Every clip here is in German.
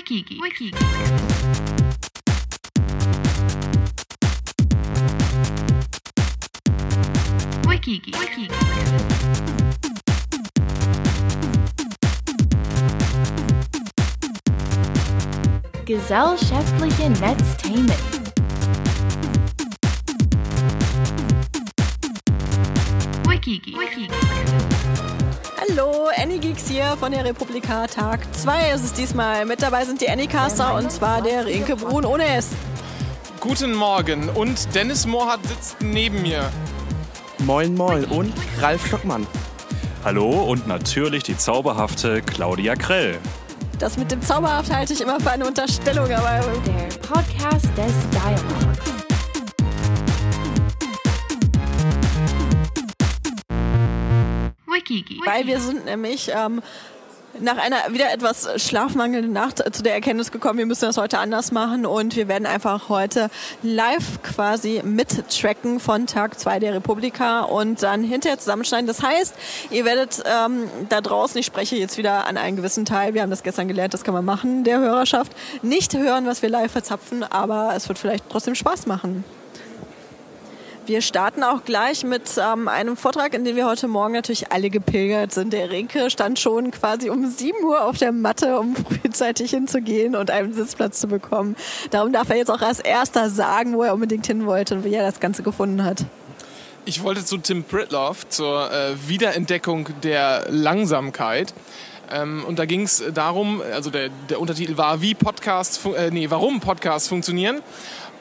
Wikigi. Wikigi. Wikigi. Wikigi. Gesellschaftliche Netzthemen. Wikigi. Wikigi. Hallo, Anygeeks hier von der Republika. Tag 2 ist es diesmal. Mit dabei sind die Anycaster und zwar der Rinke Brun ohne S. Guten Morgen und Dennis Mohrhardt sitzt neben mir. Moin Moin und Ralf Stockmann. Hallo und natürlich die zauberhafte Claudia Krell. Das mit dem Zauberhaft halte ich immer für eine Unterstellung, aber Der Podcast des Dialogs. Wikigi. weil wir sind nämlich ähm, nach einer wieder etwas schlafmangelnden Nacht zu der Erkenntnis gekommen, wir müssen das heute anders machen und wir werden einfach heute live quasi mittracken von Tag 2 der Republika und dann hinterher zusammenschneiden. Das heißt, ihr werdet ähm, da draußen, ich spreche jetzt wieder an einen gewissen Teil, wir haben das gestern gelernt, das kann man machen, der Hörerschaft, nicht hören, was wir live verzapfen, aber es wird vielleicht trotzdem Spaß machen. Wir starten auch gleich mit ähm, einem Vortrag, in den wir heute Morgen natürlich alle gepilgert sind. Der Rinke stand schon quasi um 7 Uhr auf der Matte, um frühzeitig hinzugehen und einen Sitzplatz zu bekommen. Darum darf er jetzt auch als erster sagen, wo er unbedingt hin wollte und wie er das Ganze gefunden hat. Ich wollte zu Tim Pritloff zur äh, Wiederentdeckung der Langsamkeit. Ähm, und da ging es darum, also der, der Untertitel war, wie Podcasts, äh, nee, warum Podcasts funktionieren.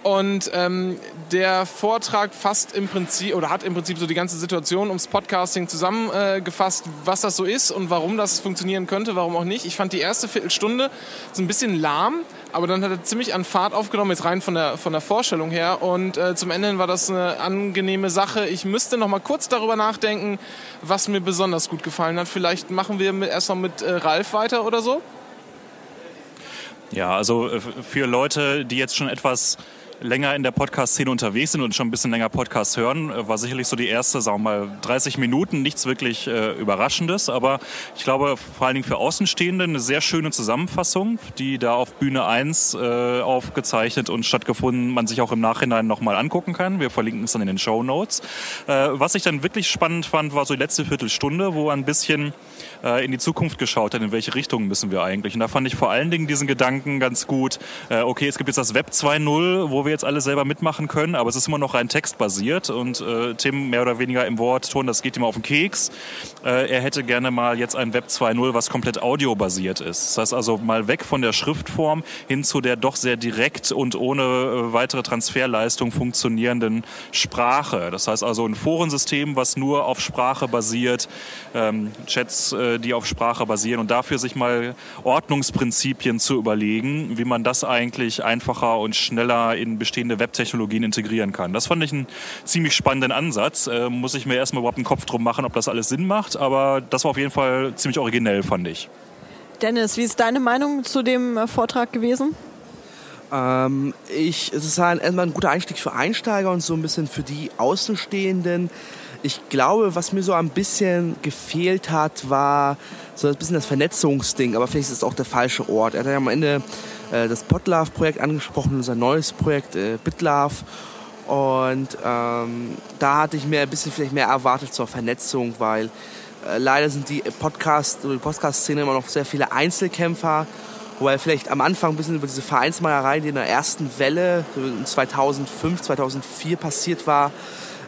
Und ähm, der Vortrag fasst im Prinzip oder hat im Prinzip so die ganze Situation ums Podcasting zusammengefasst, äh, was das so ist und warum das funktionieren könnte, warum auch nicht. Ich fand die erste Viertelstunde so ein bisschen lahm, aber dann hat er ziemlich an Fahrt aufgenommen, jetzt rein von der, von der Vorstellung her. Und äh, zum Ende war das eine angenehme Sache. Ich müsste noch mal kurz darüber nachdenken, was mir besonders gut gefallen hat. Vielleicht machen wir mit, erst noch mit äh, Ralf weiter oder so. Ja, also äh, für Leute, die jetzt schon etwas länger in der Podcast-Szene unterwegs sind und schon ein bisschen länger Podcasts hören, äh, war sicherlich so die erste, sagen wir mal, 30 Minuten nichts wirklich äh, Überraschendes, aber ich glaube vor allen Dingen für Außenstehende eine sehr schöne Zusammenfassung, die da auf Bühne 1 äh, aufgezeichnet und stattgefunden man sich auch im Nachhinein nochmal angucken kann. Wir verlinken es dann in den Show Notes. Äh, was ich dann wirklich spannend fand, war so die letzte Viertelstunde, wo ein bisschen äh, in die Zukunft geschaut hat, in welche Richtung müssen wir eigentlich. Und da fand ich vor allen Dingen diesen Gedanken ganz gut, äh, okay, es gibt jetzt das Web 2.0, wo wir jetzt alle selber mitmachen können, aber es ist immer noch rein textbasiert und äh, Tim mehr oder weniger im Wortton, das geht ihm auf den Keks. Äh, er hätte gerne mal jetzt ein Web 2.0, was komplett audiobasiert ist. Das heißt also mal weg von der Schriftform hin zu der doch sehr direkt und ohne äh, weitere Transferleistung funktionierenden Sprache. Das heißt also ein Forensystem, was nur auf Sprache basiert, ähm, Chats, äh, die auf Sprache basieren und dafür sich mal Ordnungsprinzipien zu überlegen, wie man das eigentlich einfacher und schneller in bestehende Webtechnologien integrieren kann. Das fand ich einen ziemlich spannenden Ansatz. Äh, muss ich mir erstmal überhaupt einen Kopf drum machen, ob das alles Sinn macht, aber das war auf jeden Fall ziemlich originell, fand ich. Dennis, wie ist deine Meinung zu dem äh, Vortrag gewesen? Ähm, ich, es ist ein, erstmal ein guter Einstieg für Einsteiger und so ein bisschen für die Außenstehenden. Ich glaube, was mir so ein bisschen gefehlt hat, war so ein bisschen das Vernetzungsding, aber vielleicht ist es auch der falsche Ort. Er hat ja am Ende äh, das Podlove-Projekt angesprochen, unser neues Projekt äh, BitLove. Und ähm, da hatte ich mir ein bisschen vielleicht mehr erwartet zur Vernetzung, weil äh, leider sind die Podcast oder die Podcast-Szene immer noch sehr viele Einzelkämpfer. Wobei vielleicht am Anfang ein bisschen über diese Vereinsmeierei, die in der ersten Welle so in 2005, 2004 passiert war,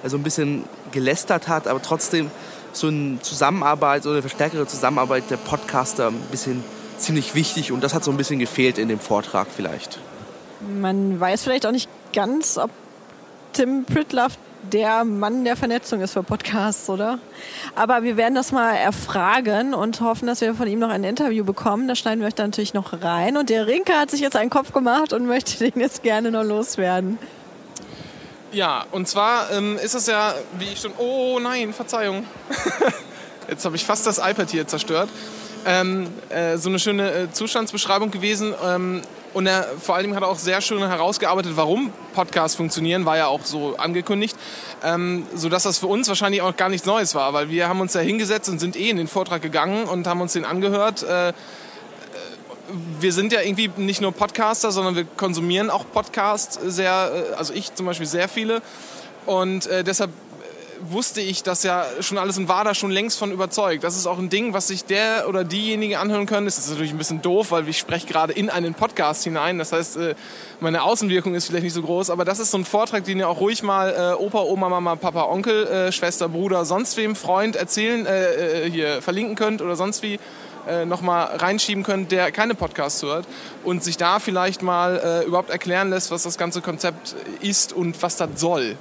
so ein bisschen gelästert hat, aber trotzdem so eine Zusammenarbeit, so eine verstärkere Zusammenarbeit der Podcaster ein bisschen ziemlich wichtig und das hat so ein bisschen gefehlt in dem Vortrag vielleicht. Man weiß vielleicht auch nicht ganz, ob Tim Pritloff der Mann der Vernetzung ist für Podcasts, oder? Aber wir werden das mal erfragen und hoffen, dass wir von ihm noch ein Interview bekommen. Da schneiden wir euch dann natürlich noch rein. Und der Rinke hat sich jetzt einen Kopf gemacht und möchte den jetzt gerne noch loswerden. Ja, und zwar ähm, ist es ja, wie ich schon. Oh nein, Verzeihung. Jetzt habe ich fast das iPad hier zerstört. Ähm, äh, so eine schöne äh, Zustandsbeschreibung gewesen. Ähm, und er, vor allem hat er auch sehr schön herausgearbeitet, warum Podcasts funktionieren, war ja auch so angekündigt, ähm, sodass das für uns wahrscheinlich auch gar nichts Neues war, weil wir haben uns da hingesetzt und sind eh in den Vortrag gegangen und haben uns den angehört. Äh, wir sind ja irgendwie nicht nur Podcaster, sondern wir konsumieren auch Podcasts sehr, äh, also ich zum Beispiel sehr viele. Und äh, deshalb wusste ich das ja schon alles und war da schon längst von überzeugt. Das ist auch ein Ding, was sich der oder diejenige anhören können. Das ist natürlich ein bisschen doof, weil ich spreche gerade in einen Podcast hinein. Das heißt, äh, meine Außenwirkung ist vielleicht nicht so groß, aber das ist so ein Vortrag, den ihr auch ruhig mal äh, Opa, Oma, Mama, Papa, Onkel, äh, Schwester, Bruder, sonst wem, Freund erzählen, äh, äh, hier verlinken könnt oder sonst wie äh, nochmal reinschieben könnt, der keine Podcasts hört und sich da vielleicht mal äh, überhaupt erklären lässt, was das ganze Konzept ist und was das soll.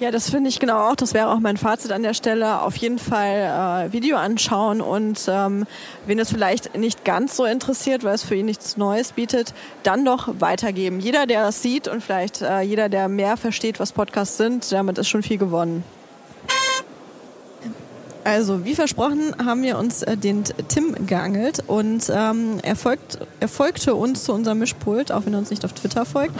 Ja, das finde ich genau auch. Das wäre auch mein Fazit an der Stelle. Auf jeden Fall äh, Video anschauen und ähm, wen es vielleicht nicht ganz so interessiert, weil es für ihn nichts Neues bietet, dann doch weitergeben. Jeder, der das sieht und vielleicht äh, jeder, der mehr versteht, was Podcasts sind, damit ist schon viel gewonnen. Also, wie versprochen, haben wir uns äh, den Tim geangelt und ähm, er, folgt, er folgte uns zu unserem Mischpult, auch wenn er uns nicht auf Twitter folgt.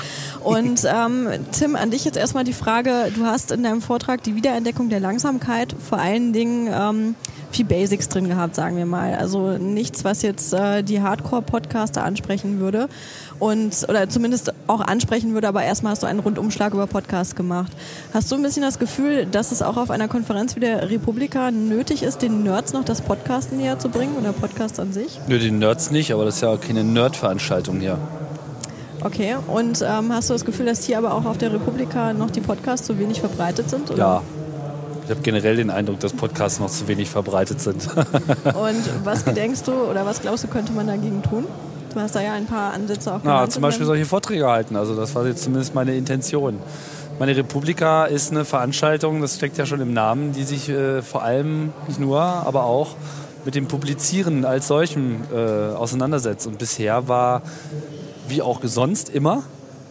Und ähm, Tim, an dich jetzt erstmal die Frage, du hast in deinem Vortrag die Wiederentdeckung der Langsamkeit vor allen Dingen ähm, viel Basics drin gehabt, sagen wir mal. Also nichts, was jetzt äh, die Hardcore-Podcaster ansprechen würde und oder zumindest auch ansprechen würde, aber erstmal hast du einen Rundumschlag über Podcasts gemacht. Hast du ein bisschen das Gefühl, dass es auch auf einer Konferenz wie der Republika nötig ist, den Nerds noch das Podcasten näher zu bringen oder Podcasts an sich? Nö, den Nerds nicht, aber das ist ja auch keine Nerd-Veranstaltung hier. Okay, und ähm, hast du das Gefühl, dass hier aber auch auf der Republika noch die Podcasts so wenig verbreitet sind? Oder? Ja. Ich habe generell den Eindruck, dass Podcasts noch zu wenig verbreitet sind. Und was gedenkst du oder was glaubst du, könnte man dagegen tun? Du hast da ja ein paar Ansätze auch Na, genannt. zum Beispiel solche Vorträge halten. Also das war jetzt zumindest meine Intention. Meine Republika ist eine Veranstaltung, das steckt ja schon im Namen, die sich äh, vor allem, nicht nur, aber auch mit dem Publizieren als solchem äh, auseinandersetzt. Und bisher war, wie auch sonst immer,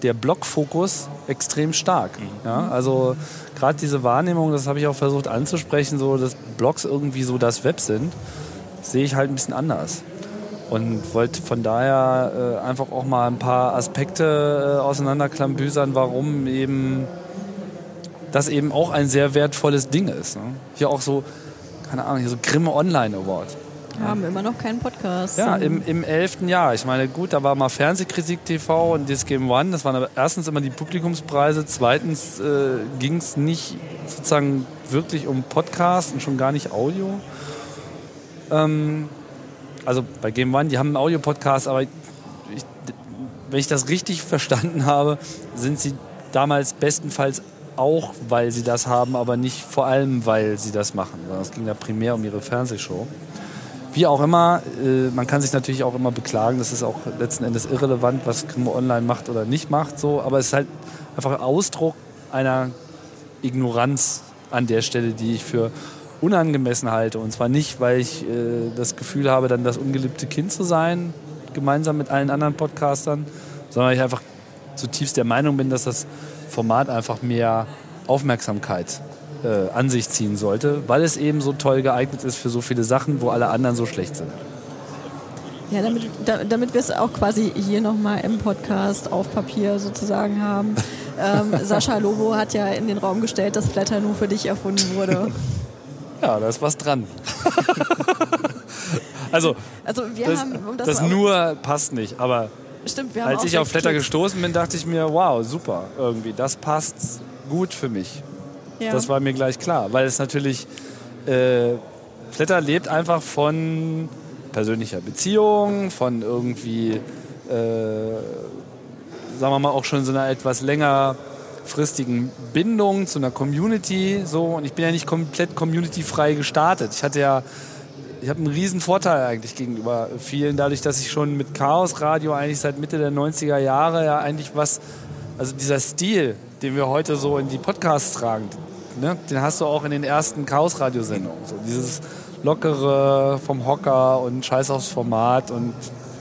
der Blogfokus extrem stark. Ja? Also gerade diese Wahrnehmung, das habe ich auch versucht anzusprechen, so dass Blogs irgendwie so das Web sind, sehe ich halt ein bisschen anders. Und wollte von daher äh, einfach auch mal ein paar Aspekte äh, auseinanderklambüsern, warum eben das eben auch ein sehr wertvolles Ding ist. Ne? Hier auch so, keine Ahnung, hier so Grimme Online Award. Wir haben immer noch keinen Podcast. Ja, im, im elften Jahr. Ich meine, gut, da war mal Fernsehkritik TV und das Game One. Das waren aber erstens immer die Publikumspreise. Zweitens äh, ging es nicht sozusagen wirklich um Podcast und schon gar nicht Audio. Ähm, also bei Game One, die haben einen Audio-Podcast, aber ich, wenn ich das richtig verstanden habe, sind sie damals bestenfalls auch, weil sie das haben, aber nicht vor allem, weil sie das machen. Sondern Es ging da primär um ihre Fernsehshow. Wie auch immer, äh, man kann sich natürlich auch immer beklagen, das ist auch letzten Endes irrelevant, was Grimme Online macht oder nicht macht, so, aber es ist halt einfach Ausdruck einer Ignoranz an der Stelle, die ich für unangemessen halte. Und zwar nicht, weil ich äh, das Gefühl habe, dann das ungeliebte Kind zu sein, gemeinsam mit allen anderen Podcastern, sondern ich einfach zutiefst der Meinung bin, dass das Format einfach mehr Aufmerksamkeit äh, an sich ziehen sollte, weil es eben so toll geeignet ist für so viele Sachen, wo alle anderen so schlecht sind. Ja, damit, da, damit wir es auch quasi hier nochmal im Podcast auf Papier sozusagen haben. Ähm, Sascha Lobo hat ja in den Raum gestellt, dass Flatter nur für dich erfunden wurde. Ja, da ist was dran. also, Also wir das, haben, um das, das nur passt nicht, aber stimmt, wir haben als auch ich auf Flatter Klicks. gestoßen bin, dachte ich mir, wow, super, irgendwie, das passt gut für mich. Ja. Das war mir gleich klar, weil es natürlich, äh, Flatter lebt einfach von persönlicher Beziehung, von irgendwie, äh, sagen wir mal, auch schon so einer etwas längerfristigen Bindung zu einer Community. So. Und ich bin ja nicht komplett community-frei gestartet. Ich hatte ja, ich habe einen riesen Vorteil eigentlich gegenüber vielen, dadurch, dass ich schon mit Chaos Radio eigentlich seit Mitte der 90er Jahre ja eigentlich was, also dieser Stil, den wir heute so in die Podcasts tragen, ne, den hast du auch in den ersten Chaos-Radiosendungen. So dieses lockere vom Hocker und Scheiß aufs Format und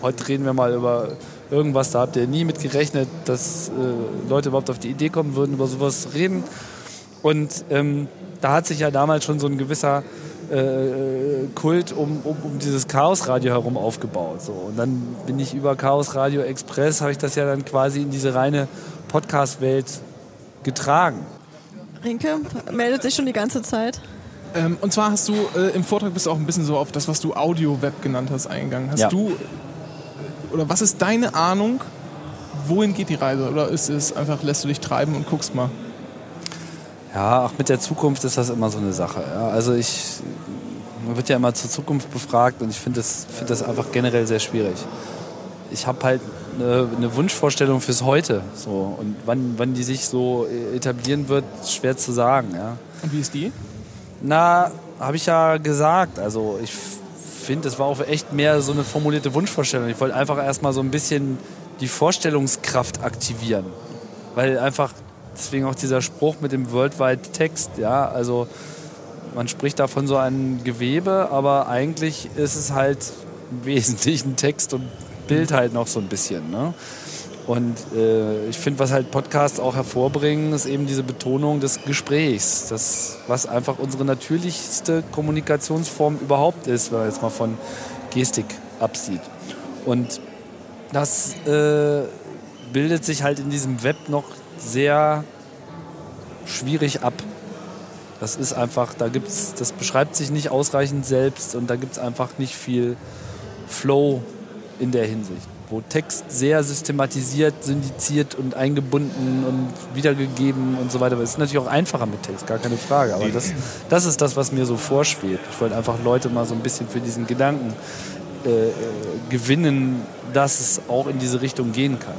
heute reden wir mal über irgendwas, da habt ihr nie mit gerechnet, dass äh, Leute überhaupt auf die Idee kommen würden, über sowas zu reden. Und ähm, da hat sich ja damals schon so ein gewisser äh, Kult um, um, um dieses Chaos-Radio herum aufgebaut. So. Und dann bin ich über Chaos Radio Express, habe ich das ja dann quasi in diese reine Podcast-Welt getragen. Rinke meldet sich schon die ganze Zeit. Ähm, und zwar hast du äh, im Vortrag bist du auch ein bisschen so auf das, was du Audio-Web genannt hast, eingegangen. Hast Ja. du oder was ist deine Ahnung, wohin geht die Reise? Oder ist es einfach, lässt du dich treiben und guckst mal? Ja, auch mit der Zukunft ist das immer so eine Sache. Ja. Also ich, man wird ja immer zur Zukunft befragt und ich finde das, find das einfach generell sehr schwierig. Ich habe halt eine, eine Wunschvorstellung fürs Heute. So. Und wann, wann die sich so etablieren wird, ist schwer zu sagen. Ja. Und wie ist die? Na, habe ich ja gesagt. Also ich finde, es war auch echt mehr so eine formulierte Wunschvorstellung. Ich wollte einfach erstmal so ein bisschen die Vorstellungskraft aktivieren. Weil einfach, deswegen auch dieser Spruch mit dem Worldwide Text, ja, also man spricht da von so einem Gewebe, aber eigentlich ist es halt im Wesentlichen Text und Bild halt noch so ein bisschen. Ne? Und äh, ich finde, was halt Podcasts auch hervorbringen, ist eben diese Betonung des Gesprächs. Das, was einfach unsere natürlichste Kommunikationsform überhaupt ist, wenn man jetzt mal von Gestik absieht. Und das äh, bildet sich halt in diesem Web noch sehr schwierig ab. Das ist einfach, da gibt's, das beschreibt sich nicht ausreichend selbst und da gibt es einfach nicht viel Flow in der Hinsicht. Wo Text sehr systematisiert, syndiziert und eingebunden und wiedergegeben und so weiter. Es ist natürlich auch einfacher mit Text, gar keine Frage. Aber das, das ist das, was mir so vorschwebt. Ich wollte einfach Leute mal so ein bisschen für diesen Gedanken äh, äh gewinnen, dass es auch in diese Richtung gehen kann.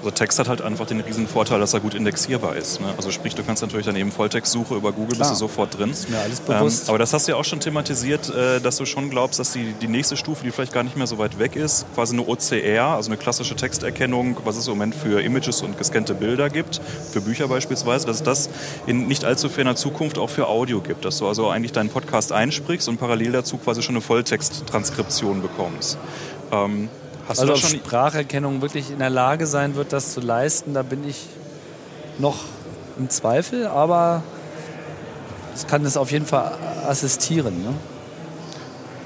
Also Text hat halt einfach den riesen Vorteil, dass er gut indexierbar ist. Ne? Also sprich, du kannst natürlich dann eben Volltextsuche über Google, Klar. bist du sofort drin. Ist mir alles bewusst. Ähm, aber das hast du ja auch schon thematisiert, äh, dass du schon glaubst, dass die, die nächste Stufe, die vielleicht gar nicht mehr so weit weg ist, quasi eine OCR, also eine klassische Texterkennung, was es im Moment für Images und gescannte Bilder gibt, für Bücher beispielsweise, dass es das in nicht allzu ferner Zukunft auch für Audio gibt. Dass du also eigentlich deinen Podcast einsprichst und parallel dazu quasi schon eine Volltexttranskription bekommst. Ähm, Hast also ob Spracherkennung wirklich in der Lage sein wird, das zu leisten, da bin ich noch im Zweifel, aber es kann es auf jeden Fall assistieren. Ne?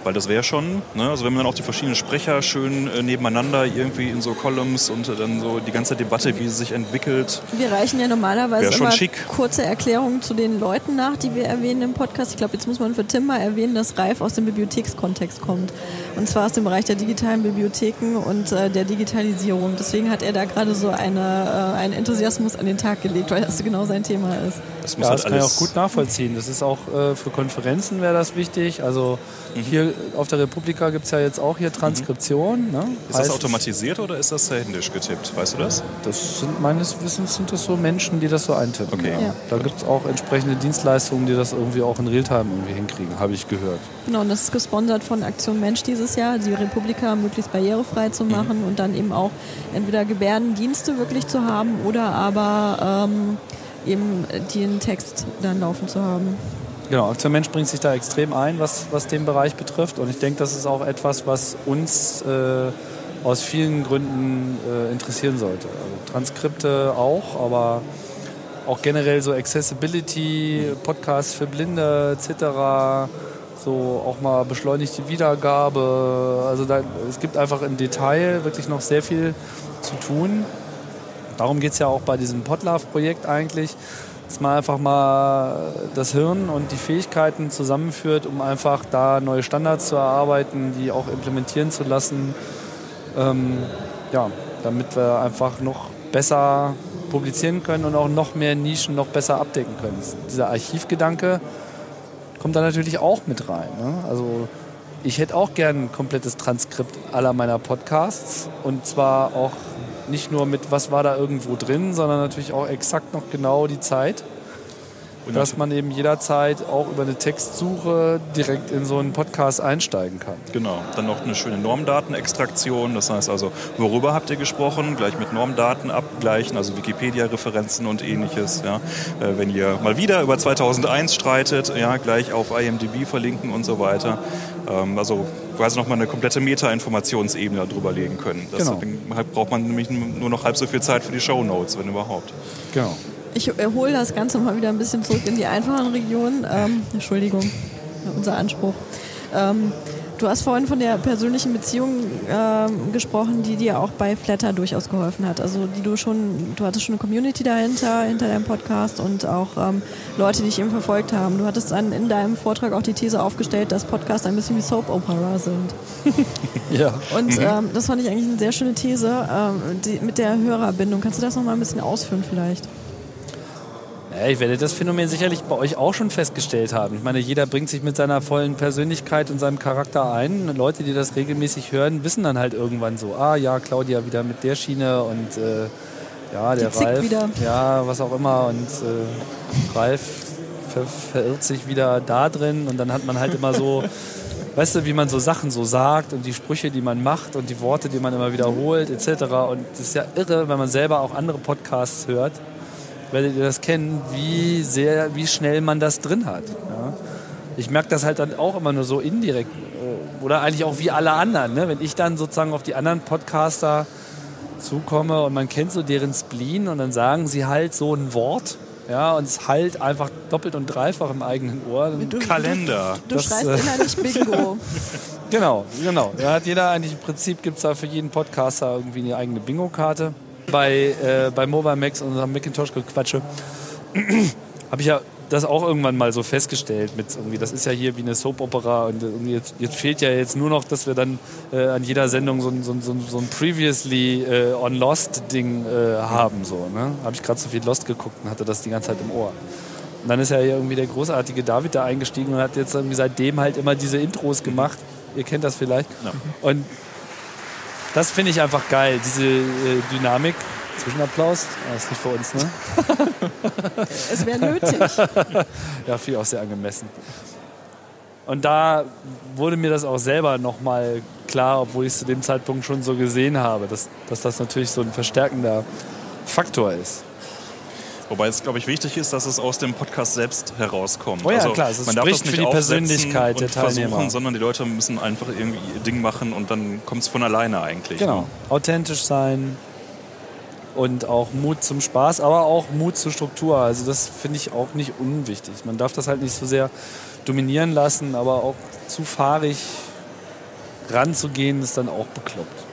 Weil das wäre schon, ne? also wenn man dann auch die verschiedenen Sprecher schön äh, nebeneinander irgendwie in so Columns und äh, dann so die ganze Debatte, wie sie sich entwickelt. Wir reichen ja normalerweise immer schick. kurze Erklärungen zu den Leuten nach, die wir erwähnen im Podcast. Ich glaube, jetzt muss man für Tim mal erwähnen, dass Ralf aus dem Bibliothekskontext kommt. Und zwar aus dem Bereich der digitalen Bibliotheken und äh, der Digitalisierung. Deswegen hat er da gerade so eine, äh, einen Enthusiasmus an den Tag gelegt, weil das genau sein Thema ist. Das, muss ja, halt das kann ich auch gut nachvollziehen. Das ist auch äh, für Konferenzen wäre das wichtig. Also mhm. hier auf der Republika gibt es ja jetzt auch hier Transkription. Mhm. Ne? Ist heißt, das automatisiert oder ist das händisch getippt? Weißt du das? Das sind meines Wissens sind das so Menschen, die das so eintippen. Okay. Ja. Da gibt es auch entsprechende Dienstleistungen, die das irgendwie auch in Realtime irgendwie hinkriegen, habe ich gehört. Genau, und das ist gesponsert von Aktion Mensch dieses Jahr, die Republika möglichst barrierefrei zu mhm. machen mhm. und dann eben auch entweder Gebärdendienste wirklich zu haben oder aber ähm, eben den Text dann laufen zu haben. Genau, Aktion Mensch bringt sich da extrem ein, was, was den Bereich betrifft. Und ich denke, das ist auch etwas, was uns äh, aus vielen Gründen äh, interessieren sollte. Also Transkripte auch, aber auch generell so Accessibility, Podcasts für Blinde etc., so auch mal beschleunigte Wiedergabe. Also da, es gibt einfach im Detail wirklich noch sehr viel zu tun. Darum geht es ja auch bei diesem Podlove-Projekt eigentlich dass man einfach mal das Hirn und die Fähigkeiten zusammenführt, um einfach da neue Standards zu erarbeiten, die auch implementieren zu lassen, ähm, ja, damit wir einfach noch besser publizieren können und auch noch mehr Nischen noch besser abdecken können. Dieser Archivgedanke kommt da natürlich auch mit rein. Ne? Also ich hätte auch gern ein komplettes Transkript aller meiner Podcasts und zwar auch nicht nur mit, was war da irgendwo drin, sondern natürlich auch exakt noch genau die Zeit. Und dass man eben jederzeit auch über eine Textsuche direkt in so einen Podcast einsteigen kann. Genau. Dann noch eine schöne Normdatenextraktion. Das heißt also, worüber habt ihr gesprochen? Gleich mit Normdaten abgleichen, also Wikipedia-Referenzen und ähnliches. Ja. Äh, wenn ihr mal wieder über 2001 streitet, ja, gleich auf IMDb verlinken und so weiter. Ähm, also quasi nochmal eine komplette Meta-Informationsebene darüber legen können. Deswegen genau. braucht man nämlich nur noch halb so viel Zeit für die Show Notes, wenn überhaupt. Genau. Ich hole das Ganze mal wieder ein bisschen zurück in die einfachen Regionen. Ähm, Entschuldigung, unser Anspruch. Ähm, Du hast vorhin von der persönlichen Beziehung ähm, gesprochen, die dir auch bei Flatter durchaus geholfen hat. Also die du schon, du hattest schon eine Community dahinter, hinter deinem Podcast und auch ähm, Leute, die dich eben verfolgt haben. Du hattest dann in deinem Vortrag auch die These aufgestellt, dass Podcasts ein bisschen wie Soap Opera sind. Ja. Und ähm, das fand ich eigentlich eine sehr schöne These ähm, die, mit der Hörerbindung. Kannst du das noch mal ein bisschen ausführen vielleicht? Ja, ich werde das Phänomen sicherlich bei euch auch schon festgestellt haben. Ich meine, jeder bringt sich mit seiner vollen Persönlichkeit und seinem Charakter ein. Leute, die das regelmäßig hören, wissen dann halt irgendwann so, ah ja, Claudia wieder mit der Schiene und äh, ja, der Ralf, wieder. ja, was auch immer und äh, Ralf ver verirrt sich wieder da drin und dann hat man halt immer so, weißt du, wie man so Sachen so sagt und die Sprüche, die man macht und die Worte, die man immer wiederholt etc. Und das ist ja irre, wenn man selber auch andere Podcasts hört werdet ihr das kennen, wie sehr, wie schnell man das drin hat. Ja? Ich merke das halt dann auch immer nur so indirekt. äh, Oder eigentlich auch wie alle anderen. Ne? Wenn ich dann sozusagen auf die anderen Podcaster zukomme und man kennt so deren Spleen und dann sagen sie halt so ein Wort. Ja, und es halt einfach doppelt und dreifach im eigenen Ohr. Dann- Kalender. Du Das, schreist äh, innerlich Bingo. Genau, genau. Da hat jeder eigentlich im Prinzip gibt es da für jeden Podcaster irgendwie eine eigene Bingo-Karte. Bei, äh, bei Mobile Max und unserem Macintosh-Gequatsche habe ich ja das auch irgendwann mal so festgestellt mit irgendwie, das ist ja hier wie eine Soap-Opera und jetzt, jetzt fehlt ja jetzt nur noch, dass wir dann äh, an jeder Sendung so ein, so so so ein Previously äh, on Lost-Ding äh, haben. So, ne? Habe ich gerade so viel Lost geguckt und hatte das die ganze Zeit im Ohr. Und dann ist ja hier irgendwie der großartige David da eingestiegen und hat jetzt irgendwie seitdem halt immer diese Intros gemacht. Ihr kennt das vielleicht. Und das finde ich einfach geil, diese äh, Dynamik. Zwischenapplaus, das ist nicht für uns, ne? es wäre nötig. Ja, viel auch sehr angemessen. Und da wurde mir das auch selber nochmal klar, obwohl ich es zu dem Zeitpunkt schon so gesehen habe, dass, dass das natürlich so ein verstärkender Faktor ist. Wobei es, glaube ich, wichtig ist, dass es aus dem Podcast selbst herauskommt. Oh ja, klar, es man darf spricht das nicht für die Persönlichkeit der versuchen, Teilnehmer. sondern die Leute müssen einfach irgendwie ihr Ding machen und dann kommt es von alleine eigentlich. Genau. Authentisch sein und auch Mut zum Spaß, aber auch Mut zur Struktur. Also das finde ich auch nicht unwichtig. Man darf das halt nicht so sehr dominieren lassen, aber auch zu fahrig ranzugehen, ist dann auch bekloppt.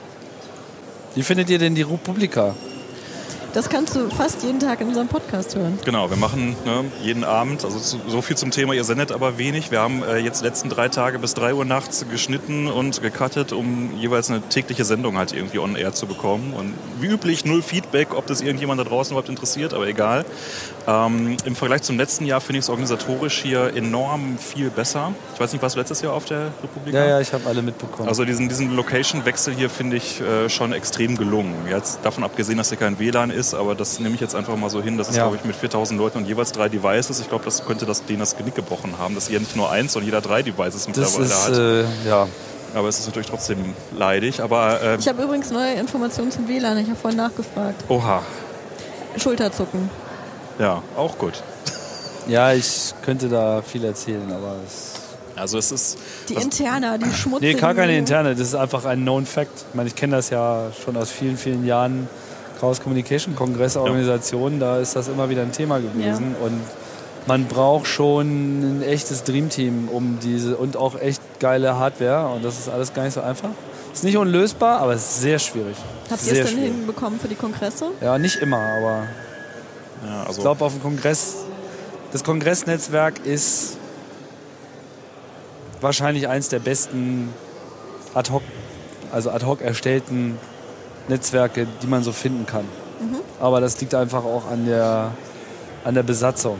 Wie findet ihr denn die Republika? Das kannst du fast jeden Tag in unserem Podcast hören. Genau, wir machen ne, jeden Abend, also so viel zum Thema, ihr sendet aber wenig. Wir haben äh, jetzt die letzten drei Tage bis drei Uhr nachts geschnitten und gecuttet, um jeweils eine tägliche Sendung halt irgendwie on air zu bekommen. Und wie üblich null Feedback, ob das irgendjemand da draußen überhaupt interessiert, aber egal. Ähm, Im Vergleich zum letzten Jahr finde ich es organisatorisch hier enorm viel besser. Ich weiß nicht, warst du letztes Jahr auf der Republika? Ja, ja, ich habe alle mitbekommen. Also diesen, diesen Location-Wechsel hier finde ich äh, schon extrem gelungen. Jetzt davon abgesehen, dass hier kein WLAN ist, aber das nehme ich jetzt einfach mal so hin. Das ist, Ja. glaube ich, mit 4000 Leuten und jeweils drei Devices. Ich glaube, das könnte das, denen das Genick gebrochen haben, dass ihr nicht nur eins, sondern jeder drei Devices mittlerweile ist, hat. äh, ja. Aber es ist natürlich trotzdem leidig. Aber äh, Ich habe übrigens neue Informationen zum WLAN. Ich habe vorhin nachgefragt. oha, Schulterzucken. ja, auch gut. ja, ich könnte da viel erzählen, aber es Also es ist Die Interna, die Nee, schmutzigen. gar keine interne. Das ist einfach ein Known Fact. Ich meine, ich kenne das ja schon aus vielen, vielen Jahren Chaos Communication Kongress Organisationen. Da ist das immer wieder ein Thema gewesen. Und man braucht schon ein echtes Dreamteam um diese und auch echt geile Hardware. Und das ist alles gar nicht so einfach. Ist nicht unlösbar, aber es ist sehr schwierig. Habt ihr es denn schwierig. hinbekommen für die Kongresse? Ja, nicht immer, aber ja, also ich glaube, auf dem Kongress, das Kongressnetzwerk ist wahrscheinlich eins der besten ad hoc, also ad hoc erstellten Netzwerke, die man so finden kann. Aber das liegt einfach auch an der, an der Besatzung.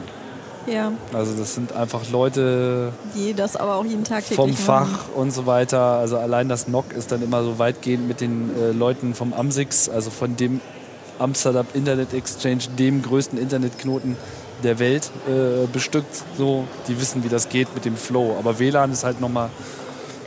Ja, Also das sind einfach Leute die das aber auch jeden Tag vom machen. Fach und so weiter. Also allein das NOC ist dann immer so weitgehend mit den äh, Leuten vom AMSIX, also von dem Amsterdam Internet Exchange, dem größten Internetknoten der Welt, äh, bestückt. So, die wissen, wie das geht mit dem Flow. Aber WLAN ist halt nochmal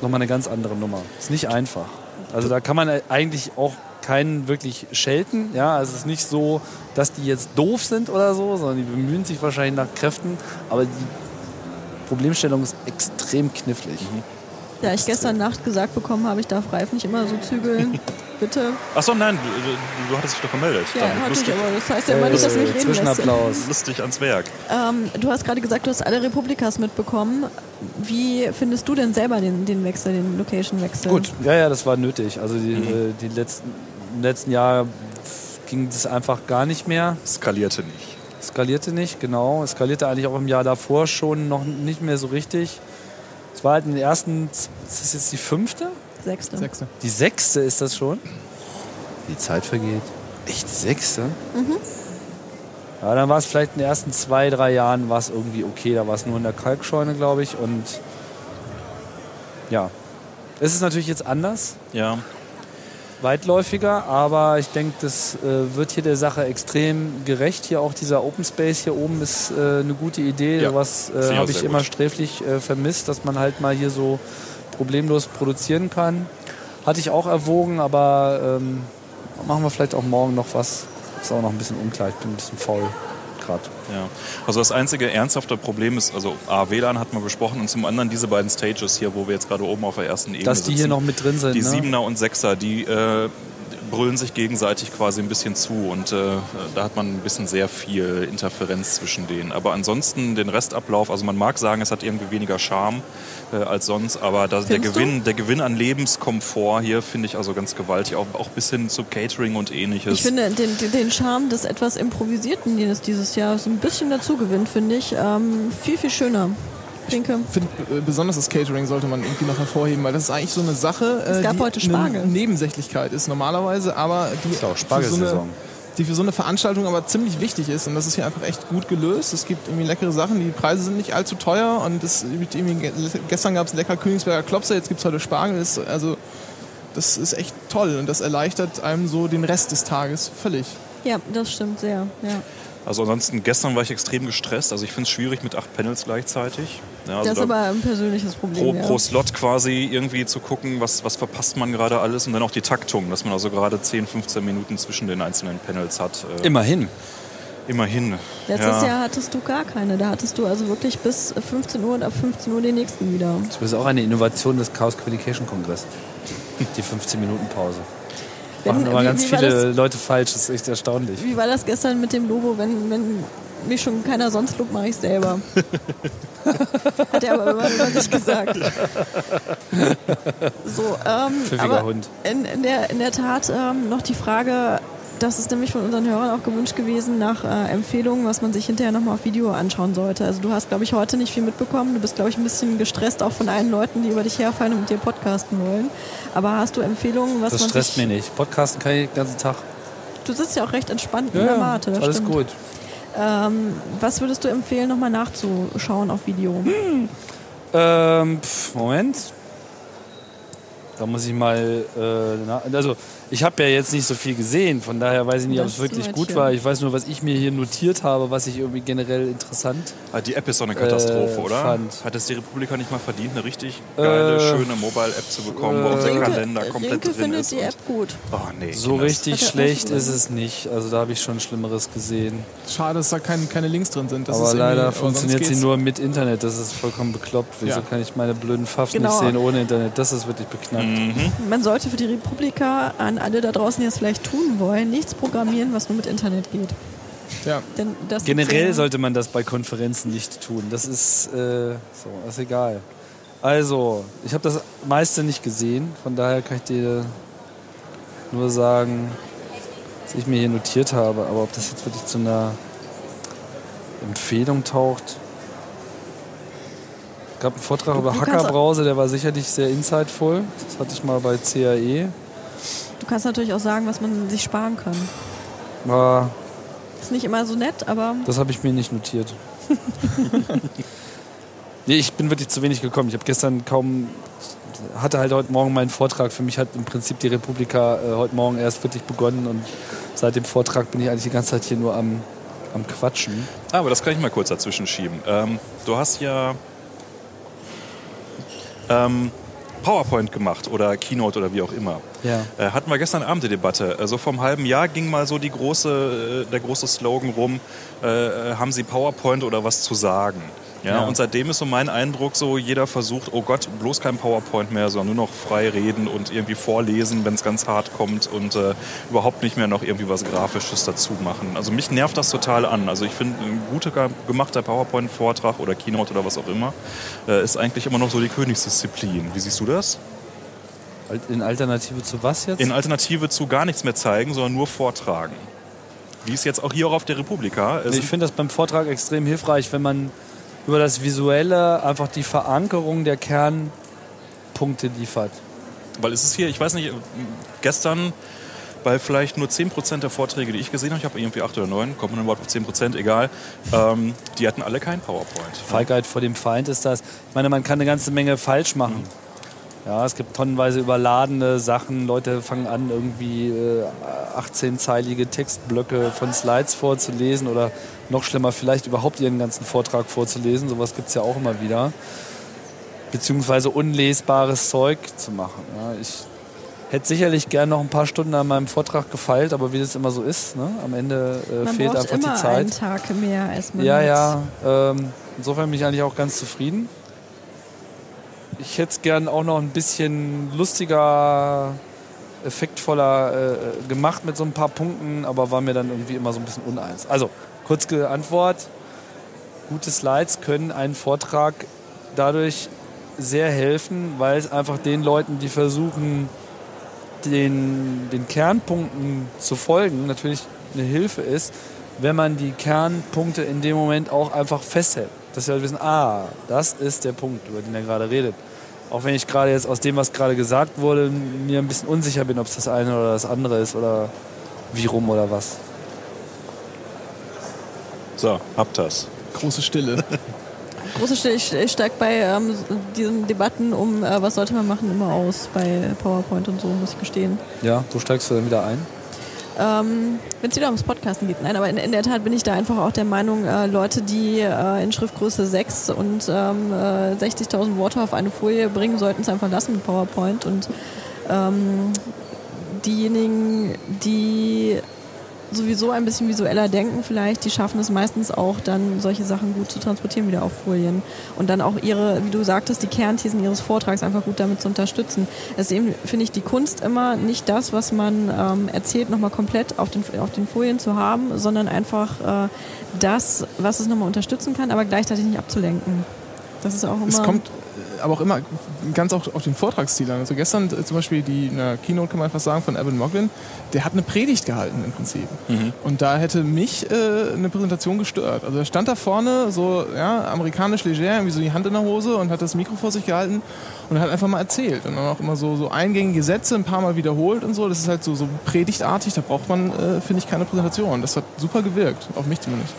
noch mal eine ganz andere Nummer. Ist nicht einfach. Also da kann man eigentlich auch keinen wirklich schelten. Ja, also es ist nicht so, dass die jetzt doof sind oder so, sondern die bemühen sich wahrscheinlich nach Kräften. Aber die Problemstellung ist extrem knifflig. Da ich gestern Nacht gesagt bekommen habe, ich darf Ralf nicht immer so zügeln, bitte. Achso, nein, du, du hattest dich doch gemeldet. Ja, Dann hatte ich, lustig, aber das heißt ja immer nicht, dass du mich Äh, reden lässt. Zwischenapplaus. lustig ans Werk. Ähm, du hast gerade gesagt, du hast alle Republikas mitbekommen. Wie findest du denn selber den, den Wechsel, den Location-Wechsel? Gut, ja, ja, das war nötig. Also die, Mhm. äh, die letzten, im letzten Jahr ging das einfach gar nicht mehr. Skalierte nicht. Skalierte nicht, genau. Es skalierte eigentlich auch im Jahr davor schon noch nicht mehr so richtig. Es war halt in den ersten, ist das jetzt die fünfte? Sechste. Sechste. Die sechste ist das schon? Die Zeit vergeht. Echt, die sechste? Ja, dann war es vielleicht in den ersten zwei, drei Jahren war es irgendwie okay. Da war es nur in der Kalkscheune, glaube ich. Und ja, es ist natürlich jetzt anders, Ja, weitläufiger, aber ich denke, das äh, wird hier der Sache extrem gerecht. Hier auch dieser Open Space hier oben ist äh, eine gute Idee. Ja, Was äh, habe ich immer gut. sträflich äh, vermisst, dass man halt mal hier so problemlos produzieren kann. Hatte ich auch erwogen, aber ähm, machen wir vielleicht auch morgen noch was. Ist auch noch ein bisschen unklar. Ich bin ein bisschen faul gerade. ja. Also das einzige ernsthafte Problem ist, also A, WLAN hat man besprochen und zum anderen diese beiden Stages hier, wo wir jetzt gerade oben auf der ersten Ebene Dass die hier noch mit drin sind. Die ne? Siebener und Sechser, die äh, brüllen sich gegenseitig quasi ein bisschen zu und äh, da hat man ein bisschen sehr viel Interferenz zwischen denen. Aber ansonsten den Restablauf, also man mag sagen, es hat irgendwie weniger Charme äh, als sonst, aber das, der, du? Gewinn, der Gewinn an Lebenskomfort hier finde ich also ganz gewaltig, auch, auch bis hin zu Catering und ähnliches. Ich finde den, den- Charme des etwas Improvisierten, den es dieses Jahr so ein bisschen dazu gewinnt, finde ich ähm, viel, viel schöner. Pinke. Ich finde, äh, besonders das Catering sollte man irgendwie noch hervorheben, weil das ist eigentlich so eine Sache, Es äh, gab die heute Spargel. eine Nebensächlichkeit ist normalerweise, aber die, Ist auch für so eine, Spargelsaison. Die für so eine Veranstaltung aber ziemlich wichtig ist. Und das ist hier einfach echt gut gelöst. Es gibt irgendwie leckere Sachen, die Preise sind nicht allzu teuer und das, gibt irgendwie, gestern gab es lecker Königsberger Klopse, jetzt gibt es heute Spargel. Das, also, das ist echt toll und das erleichtert einem so den Rest des Tages völlig. Ja, das stimmt sehr. Ja. Also ansonsten, gestern war ich extrem gestresst. Also ich finde es schwierig mit acht Panels gleichzeitig. Ja, also das ist da- aber ein persönliches Problem. pro, ja. pro Slot quasi irgendwie zu gucken, was, was verpasst man gerade alles und dann auch die Taktung, dass man also gerade 10, 15 Minuten zwischen den einzelnen Panels hat. Äh, Immerhin. immerhin. Letztes ja. Jahr hattest du gar keine. Da hattest du also wirklich bis 15 Uhr und ab 15 Uhr den nächsten wieder. Das ist auch eine Innovation des Chaos Communication Kongress. Die 15 Minuten Pause. Wenn- Machen aber ganz viele Leute falsch. Das ist echt erstaunlich. Wie war das gestern mit dem Logo? Wenn, wenn mich schon keiner sonst lobt, mache ich selber. Hat er aber immer über sich gesagt. So, ähm, Pfiffiger aber Hund. In, in, der, in der Tat ähm, noch die Frage, das ist nämlich von unseren Hörern auch gewünscht gewesen, nach äh, Empfehlungen, was man sich hinterher nochmal auf Video anschauen sollte. Also du hast, glaube ich, heute nicht viel mitbekommen. Du bist, glaube ich, ein bisschen gestresst, auch von allen Leuten, die über dich herfallen und mit dir podcasten wollen. Aber hast du Empfehlungen, was Das man stresst sich... mich nicht. Podcasten kann ich den ganzen Tag. Du sitzt ja auch recht entspannt in der Mate. Das alles stimmt. gut. Ähm, was würdest du empfehlen, nochmal nachzuschauen auf Video? Ähm, pf, Moment. Da muss ich mal. Äh, also, ich habe ja jetzt nicht so viel gesehen, von daher weiß ich nicht, ob es wirklich gut schön. war. Ich weiß nur, was ich mir hier notiert habe, was ich irgendwie generell interessant. Ah, Die App ist doch eine Katastrophe, Äh, oder? fand. Hat es die Republika nicht mal verdient, eine richtig geile, Äh, schöne Mobile-App zu bekommen, wo auch der Kalender komplett Rinke drin findet ist? die und- App gut. Oh nee. So richtig schlecht ist es nicht. Also, da habe ich schon Schlimmeres gesehen. Schade, dass da kein, keine Links drin sind. Das aber leider aber funktioniert sie nur mit Internet. Das ist vollkommen bekloppt. Wieso Ja. kann ich meine blöden Pfaffs Genau. nicht sehen ohne Internet? Das ist wirklich beknackt. Mhm. Man sollte für die Republika an alle da draußen, die es vielleicht tun wollen, nichts programmieren, was nur mit Internet geht. Ja. Denn das Generell sollte man das bei Konferenzen nicht tun. Das ist äh, so, ist egal. Also, ich habe das meiste nicht gesehen, von daher kann ich dir nur sagen, was ich mir hier notiert habe. Aber ob das jetzt wirklich zu einer Empfehlung taucht. Es gab einen Vortrag über Hackerbrause, der war sicherlich sehr insightful. Das hatte ich mal bei CAE. Du kannst natürlich auch sagen, was man sich sparen kann. War Ist nicht immer so nett, aber Das habe ich mir nicht notiert. nee, ich bin wirklich zu wenig gekommen. Ich habe gestern kaum, hatte halt heute Morgen meinen Vortrag. Für mich hat im Prinzip die Republika äh, heute Morgen erst wirklich begonnen und seit dem Vortrag bin ich eigentlich die ganze Zeit hier nur am, am Quatschen. Ah, aber das kann ich mal kurz dazwischen schieben. Ähm, du hast ja ähm, PowerPoint gemacht oder Keynote oder wie auch immer. Ja. Äh, hatten wir gestern Abend die Debatte. Äh, so vor einem halben Jahr ging mal so die große, äh, der große Slogan rum, äh, äh, haben Sie PowerPoint oder was zu sagen? Ja, Ja. und seitdem ist so mein Eindruck, so jeder versucht, oh Gott, bloß kein PowerPoint mehr, sondern nur noch frei reden und irgendwie vorlesen, wenn es ganz hart kommt und äh, überhaupt nicht mehr noch irgendwie was Grafisches dazu machen. Also mich nervt das total an. Also ich finde, ein guter ge- gemachter PowerPoint-Vortrag oder Keynote oder was auch immer äh, ist eigentlich immer noch so die Königsdisziplin. Wie siehst du das? In Alternative zu was jetzt? In Alternative zu gar nichts mehr zeigen, sondern nur vortragen. Wie es jetzt auch hier auch auf der Republika. Nee, ich finde das beim Vortrag extrem hilfreich, wenn man über das Visuelle einfach die Verankerung der Kernpunkte liefert. Weil es ist hier, ich weiß nicht, gestern bei vielleicht nur 10% der Vorträge, die ich gesehen habe, ich habe irgendwie 8 oder 9, kommt man überhaupt auf 10%, egal, ähm, die hatten alle kein PowerPoint. Feigheit vor dem Feind ist das. Ich meine, man kann eine ganze Menge falsch machen. Ja, es gibt tonnenweise überladene Sachen. Leute fangen an, irgendwie äh, 18-zeilige Textblöcke von Slides vorzulesen oder noch schlimmer, vielleicht überhaupt ihren ganzen Vortrag vorzulesen. Sowas gibt es ja auch immer wieder. Beziehungsweise unlesbares Zeug zu machen. Ja, ich hätte sicherlich gern noch ein paar Stunden an meinem Vortrag gefeilt, aber wie das immer so ist, ne? am Ende äh, Man fehlt braucht einfach immer die Zeit. einen Tag mehr, als man Ja, hat. ja. Ähm, insofern bin ich eigentlich auch ganz zufrieden. Ich hätte es gern auch noch ein bisschen lustiger, effektvoller äh, gemacht mit so ein paar Punkten, aber war mir dann irgendwie immer so ein bisschen uneins. Also, kurz Antwort. Gute Slides können einen Vortrag dadurch sehr helfen, weil es einfach den Leuten, die versuchen, den, den Kernpunkten zu folgen, natürlich eine Hilfe ist, wenn man die Kernpunkte in dem Moment auch einfach festhält. Dass wir halt wissen, ah, das ist der Punkt, über den er gerade redet. Auch wenn ich gerade jetzt aus dem, was gerade gesagt wurde, mir ein bisschen unsicher bin, ob es das eine oder das andere ist oder wie rum oder was. So, habt das. Große Stille. Große Stille, ich, steige bei ähm, diesen Debatten um, äh, was sollte man machen, immer aus bei PowerPoint und so, muss ich gestehen. Ja, wo steigst du dann wieder ein? Ähm, Wenn es wieder ums Podcasten geht. Nein, aber in, in der Tat bin ich da einfach auch der Meinung, äh, Leute, die äh, in Schriftgröße 6 und ähm, äh, 60.000 Worte auf eine Folie bringen, sollten es einfach lassen mit PowerPoint. Und ähm, diejenigen, die sowieso ein bisschen visueller denken vielleicht, die schaffen es meistens auch dann solche Sachen gut zu transportieren wieder auf Folien und dann auch ihre, wie du sagtest, die Kernthesen ihres Vortrags einfach gut damit zu unterstützen. Es ist eben, finde ich, die Kunst immer nicht das, was man ähm, erzählt, nochmal komplett auf den, auf den Folien zu haben, sondern einfach äh, das, was es nochmal unterstützen kann, aber gleichzeitig nicht abzulenken. Das ist auch immer... Es kommt aber auch immer ganz auch auf den Vortragsstil an. Also gestern äh, zum Beispiel die eine Keynote, kann man fast sagen, von Evan Moglin, der hat eine Predigt gehalten im Prinzip. Und da hätte mich äh, eine Präsentation gestört. Also er stand da vorne, so ja, amerikanisch leger, irgendwie so die Hand in der Hose und hat das Mikro vor sich gehalten und hat einfach mal erzählt. Und dann auch immer so, so eingängige Sätze ein paar Mal wiederholt und so. Das ist halt so, so predigtartig, da braucht man, äh, finde ich, keine Präsentation. Das hat super gewirkt, auf mich zumindest.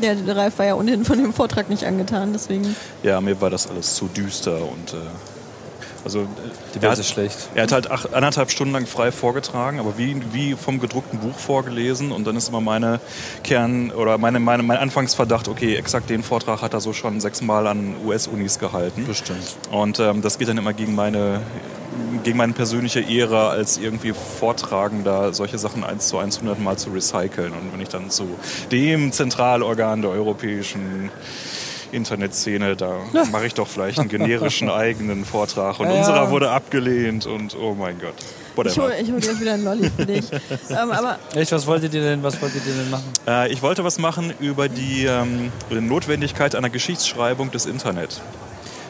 Der, der Ralf war ja ohnehin von dem Vortrag nicht angetan, deswegen... Ja, mir war das alles zu düster und äh, also äh, Die er Welt hat, ist schlecht. er hat halt acht, anderthalb Stunden lang frei vorgetragen, aber wie, wie vom gedruckten Buch vorgelesen und dann ist immer meine Kern oder meine, meine, mein Anfangsverdacht, okay, exakt den Vortrag hat er so schon sechsmal an US-Unis gehalten. Bestimmt. Und ähm, das geht dann immer gegen meine, gegen meine persönliche Ehre, als irgendwie Vortragender solche Sachen eins zu 100 Mal zu recyceln. Und wenn ich dann zu dem Zentralorgan der europäischen Internetszene, da mache ich doch vielleicht einen generischen eigenen Vortrag. Und Ja, ja. unserer wurde abgelehnt und oh mein Gott. Ich Whatever. hole ich hol gleich wieder einen Lolli für dich. ähm, aber Echt, was wolltet ihr denn, was wolltet ihr denn machen? Äh, ich wollte was machen über die ähm, Notwendigkeit einer Geschichtsschreibung des Internet.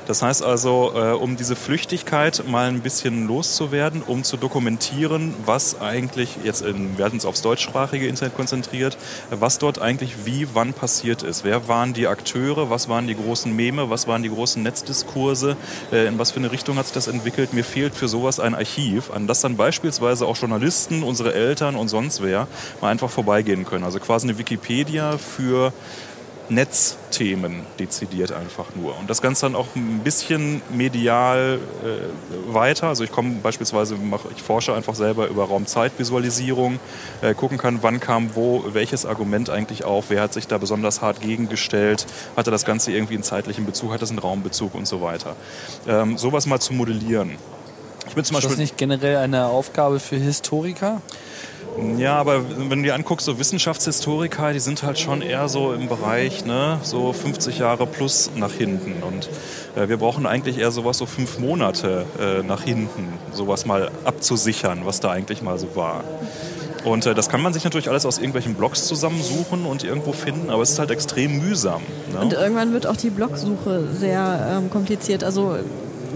Das heißt also, äh, um diese Flüchtigkeit mal ein bisschen loszuwerden, um zu dokumentieren, was eigentlich, jetzt in, wir hatten uns aufs deutschsprachige Internet konzentriert, was dort eigentlich wie, wann passiert ist. Wer waren die Akteure, was waren die großen Meme, was waren die großen Netzdiskurse, äh, in was für eine Richtung hat sich das entwickelt. Mir fehlt für sowas ein Archiv, an das dann beispielsweise auch Journalisten, unsere Eltern und sonst wer mal einfach vorbeigehen können. Also quasi eine Wikipedia für Netzthemen dezidiert einfach nur. Und das Ganze dann auch ein bisschen medial äh, weiter. Also ich komme beispielsweise, mach, ich forsche einfach selber über Raumzeitvisualisierung, äh, gucken kann, wann kam wo welches Argument eigentlich auf, wer hat sich da besonders hart gegengestellt, hatte das Ganze irgendwie einen zeitlichen Bezug, hat das einen Raumbezug und so weiter. Ähm, sowas mal zu modellieren. Ich bin zum Ist das Beispiel nicht generell eine Aufgabe für Historiker? Ja, aber wenn du dir anguckst, so Wissenschaftshistoriker, die sind halt schon eher so im Bereich, ne, so 50 Jahre plus nach hinten. Und äh, wir brauchen eigentlich eher sowas so fünf Monate äh, nach hinten, sowas mal abzusichern, was da eigentlich mal so war. Und äh, das kann man sich natürlich alles aus irgendwelchen Blogs zusammensuchen und irgendwo finden, aber es ist halt extrem mühsam. Ne? Und irgendwann wird auch die Blogsuche sehr ähm, kompliziert. Also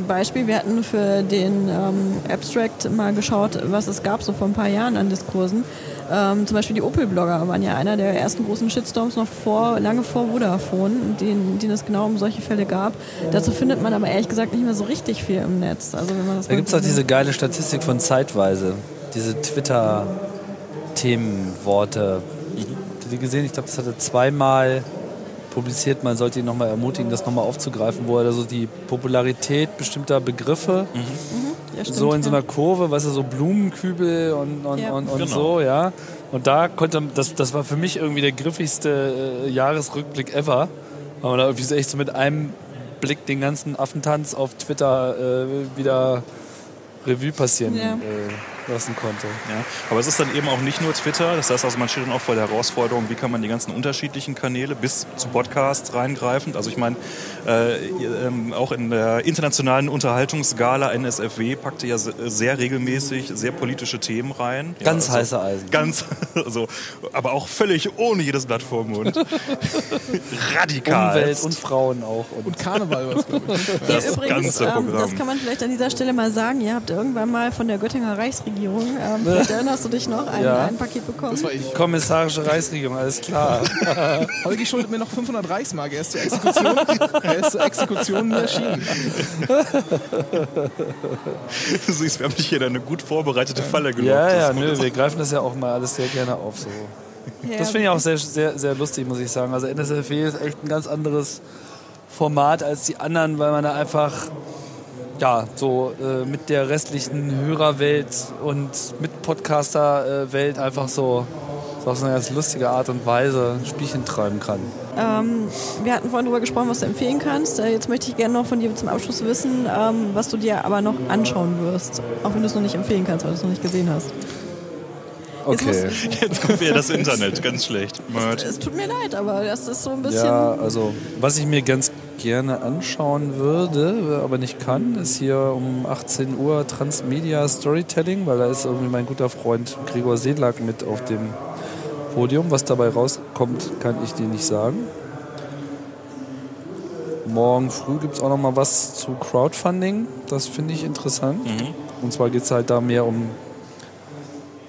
Beispiel, wir hatten für den ähm, Abstract mal geschaut, was es gab so vor ein paar Jahren an Diskursen. Ähm, zum Beispiel die Opel-Blogger waren ja einer der ersten großen Shitstorms noch vor, lange vor Vodafone, den, den es genau um solche Fälle gab. Dazu findet man aber ehrlich gesagt nicht mehr so richtig viel im Netz. Also wenn man das Da gibt es auch diese geile Statistik von Zeitweise. Diese Twitter-Themenworte. Habt ihr die gesehen? Ich glaube, das hatte zweimal publiziert. Man sollte ihn nochmal ermutigen, das nochmal aufzugreifen, wo er also die Popularität bestimmter Begriffe Ja, stimmt, so in so einer Kurve, weißt du, so Blumenkübel und, und, Ja. und, und Genau. so, ja. Und da konnte, das, das war für mich irgendwie der griffigste äh, Jahresrückblick ever, weil man da irgendwie so echt so mit einem Blick den ganzen Affentanz auf Twitter äh, wieder Revue passieren Ja. äh, lassen konnte. Ja, aber es ist dann eben auch nicht nur Twitter. Das heißt also, man steht dann auch vor der Herausforderung, wie kann man die ganzen unterschiedlichen Kanäle bis zu Podcasts reingreifend. Also ich meine, äh, ähm, auch in der internationalen Unterhaltungsgala NSFW packte ja se- sehr regelmäßig sehr politische Themen rein. Ja, Ganz also heiße Eisen. Ganz, also, aber auch völlig ohne jedes Blatt vor Mund. Radikal. Umwelt und Frauen auch. Und Und Karneval was, glaube ich. das Übrigens, ganze ähm, Programm. das kann man vielleicht an dieser Stelle mal sagen. Ihr habt irgendwann mal von der Göttinger Reichsregierung, ähm, vielleicht erinnerst du dich noch, ein, Ja. ein Paket bekommen. Das war ich. Kommissarische Reichsregierung, alles klar. Holgi schuldet mir noch 500 Reichsmark. Er ist zur Exekution, er ist zur Exekution erschienen. du siehst, wir haben dich hier in eine gut vorbereitete Falle gelockt. ja, ja, nö, wir greifen das ja auch mal alles sehr gerne auf. So. Ja, Das finde ich auch sehr, sehr, sehr lustig, muss ich sagen. Also NSFW ist echt ein ganz anderes Format als die anderen, weil man da einfach ja, so äh, mit der restlichen Hörerwelt und mit Podcaster-Welt einfach so, so auf eine ganz lustige Art und Weise Spielchen treiben kann. Ähm, wir hatten vorhin darüber gesprochen, was du empfehlen kannst. Äh, jetzt möchte ich gerne noch von dir zum Abschluss wissen, ähm, was du dir aber noch anschauen wirst. Auch wenn du es noch nicht empfehlen kannst, weil du es noch nicht gesehen hast. Okay. Jetzt kommt wieder das Internet, ganz schlecht. Mört. Es tut mir leid, aber das ist so ein bisschen. Ja, also was ich mir ganz gerne anschauen würde, aber nicht kann, ist hier um 18 Uhr Transmedia Storytelling, weil da ist irgendwie mein guter Freund Gregor Sedlak mit auf dem Podium. Was dabei rauskommt, kann ich dir nicht sagen. Morgen früh gibt es auch noch mal was zu Crowdfunding. Das finde ich interessant. Und zwar geht es halt da mehr um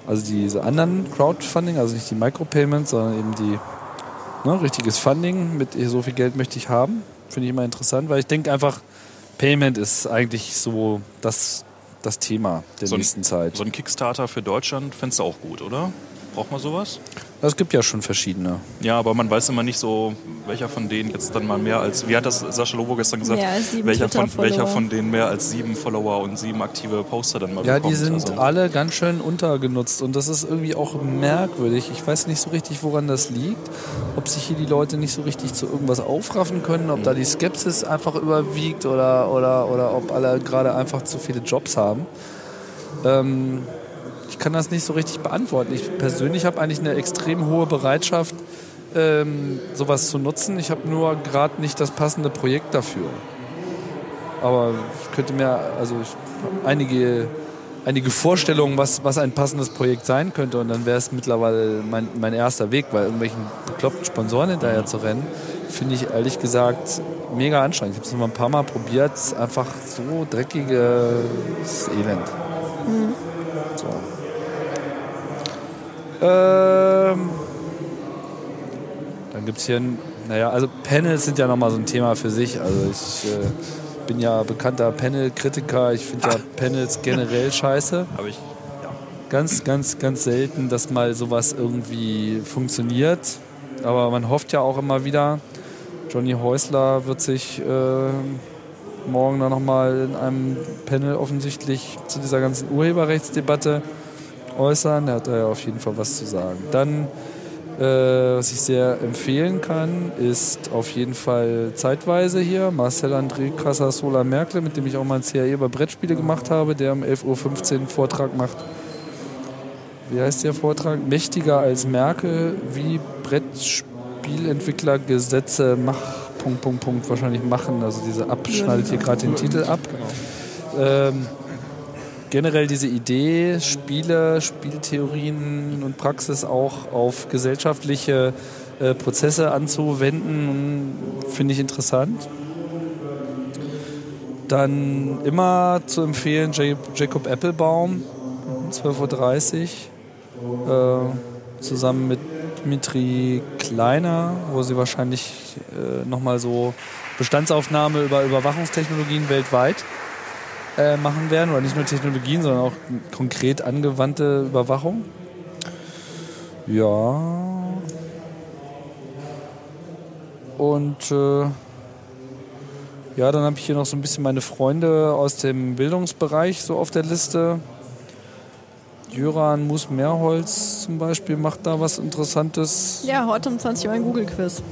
also diese anderen Crowdfunding, also nicht die Micropayments, sondern eben die ne, richtiges Funding mit so viel Geld möchte ich haben. Finde ich immer interessant, weil ich denke einfach, Payment ist eigentlich so das, das Thema der So ein- nächsten Zeit. So ein Kickstarter für Deutschland fändest du auch gut, oder? Braucht man sowas? Es gibt ja schon verschiedene. Ja, aber man weiß immer nicht so, welcher von denen jetzt dann mal mehr als, wie hat das Sascha Lobo gestern gesagt, Mehr als sieben welcher, von, welcher von denen mehr als sieben Follower und sieben aktive Poster dann mal Ja, bekommt. die sind Also, alle ganz schön untergenutzt und das ist irgendwie auch merkwürdig. Ich weiß nicht so richtig, woran das liegt. Ob sich hier die Leute nicht so richtig zu irgendwas aufraffen können, ob da die Skepsis einfach überwiegt oder, oder, oder ob alle gerade einfach zu viele Jobs haben. Ähm, ich kann das nicht so richtig beantworten. Ich persönlich habe eigentlich eine extrem hohe Bereitschaft, ähm, sowas zu nutzen. Ich habe nur gerade nicht das passende Projekt dafür. Aber ich könnte mir, also einige, einige Vorstellungen, was, was ein passendes Projekt sein könnte. Und dann wäre es mittlerweile mein, mein erster Weg, weil irgendwelchen bekloppten Sponsoren hinterher zu rennen, finde ich ehrlich gesagt mega anstrengend. Ich habe es noch mal ein paar Mal probiert. Einfach so dreckiges Elend. So. Ähm, dann gibt es hier, ein, naja, also Panels sind ja nochmal so ein Thema für sich. Also ich äh, bin ja bekannter Panel-Kritiker. Ich finde ja Panels generell scheiße. habe ich, ja. Ganz, ganz, ganz selten, dass mal sowas irgendwie funktioniert. Aber man hofft ja auch immer wieder. Johnny Häusler wird sich äh, morgen dann nochmal in einem Panel offensichtlich zu dieser ganzen Urheberrechtsdebatte äußern. Er hat da ja auf jeden Fall was zu sagen. Dann, äh, was ich sehr empfehlen kann, ist auf jeden Fall zeitweise hier Marcel André Casasola Merkel, mit dem ich auch mal ein CAE über Brettspiele gemacht habe, der um 11.15 Uhr einen Vortrag macht. wie heißt der Vortrag? Mächtiger als Merkel, wie Brettspielentwickler Gesetze mach, Punkt, Punkt, Punkt, wahrscheinlich machen. Also diese abschneidet hier gerade den Titel ab. Ähm, generell diese Idee, Spiele, Spieltheorien und Praxis auch auf gesellschaftliche äh, Prozesse anzuwenden, finde ich interessant. Dann immer zu empfehlen Ja- Jacob Applebaum, 12.30 Uhr, äh, zusammen mit Dmitri Kleiner, wo sie wahrscheinlich äh, nochmal so Bestandsaufnahme über Überwachungstechnologien weltweit äh, machen werden. Oder nicht nur Technologien, sondern auch konkret angewandte Überwachung. Ja. Und äh, ja, dann habe ich hier noch so ein bisschen meine Freunde aus dem Bildungsbereich so auf der Liste. Jöran Mus-Mehrholz zum Beispiel macht da was Interessantes. Ja, heute um 20 Uhr ein Google-Quiz.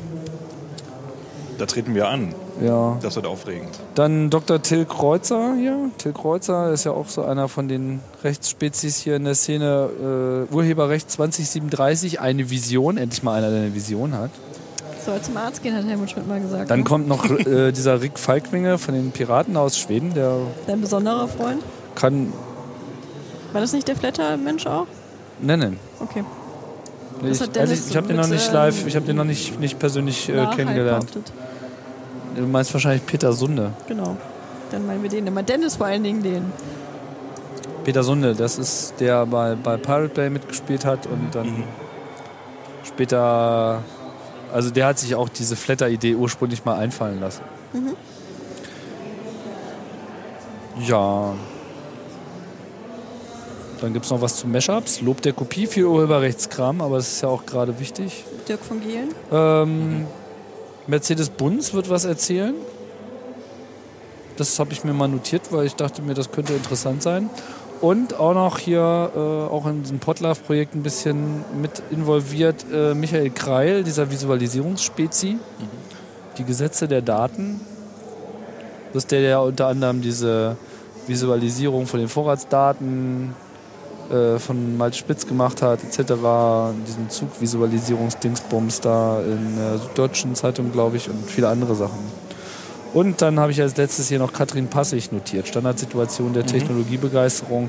Da treten wir an. Ja. Das wird aufregend. Dann Dr. Till Kreuzer hier. Till Kreuzer ist ja auch so einer von den Rechtsspezies hier in der Szene. Äh, Urheberrecht 2037, eine Vision. Endlich mal einer, der eine Vision hat. Soll zum Arzt gehen, hat Helmut Schmidt mal gesagt. Dann ne? kommt noch äh, dieser Rick Falkwinge von den Piraten aus Schweden. Der Dein besonderer Freund. kann War das nicht der Flatter-Mensch auch? nennen. Okay. Nee, Ich, also ich, ich habe den noch nicht ähm, live, ich habe den noch nicht, nicht persönlich äh, kennengelernt. behauptet. Du meinst wahrscheinlich Peter Sunde. Genau. Dann meinen wir den immer. Dennis vor allen Dingen den. Peter Sunde, das ist der bei, bei Pirate Bay mitgespielt hat und dann später, also der hat sich auch diese Flatter-Idee ursprünglich mal einfallen lassen. Ja. Dann gibt es noch was zu Mashups. Lob der Kopie für Urheberrechtskram, aber das ist ja auch gerade wichtig. Dirk von Gehlen. Ähm, Mercedes-Benz wird was erzählen. Das habe ich mir mal notiert, weil ich dachte mir, das könnte interessant sein. Und auch noch hier, äh, auch in diesem Podlove-Projekt ein bisschen mit involviert, äh, Michael Kreil, dieser Visualisierungsspezi. Die Gesetze der Daten. Das ist der, der unter anderem diese Visualisierung von den Vorratsdaten äh, von Malte Spitz gemacht hat, etc. Diesen Zugvisualisierungsdingsbums da in der Süddeutschen Zeitung, glaube ich, und viele andere Sachen. Und dann habe ich als letztes hier noch Katrin Passig notiert. Standardsituation der Technologiebegeisterung.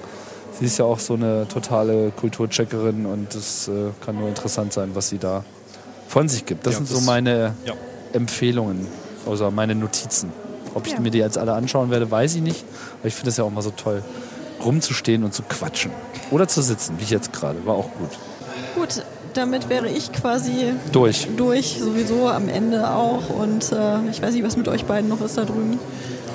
Sie ist ja auch so eine totale Kulturcheckerin und es äh, kann nur interessant sein, was sie da von sich gibt. Das Ja, sind so das- meine Ja. Empfehlungen, also meine Notizen. Ob ich Ja. mir die jetzt alle anschauen werde, weiß ich nicht. Aber ich finde es ja auch mal so toll, rumzustehen und zu quatschen. Oder zu sitzen, wie jetzt gerade. War auch gut. Gut, damit wäre ich quasi Durch. durch, sowieso am Ende auch. Und äh, ich weiß nicht, was mit euch beiden noch ist da drüben.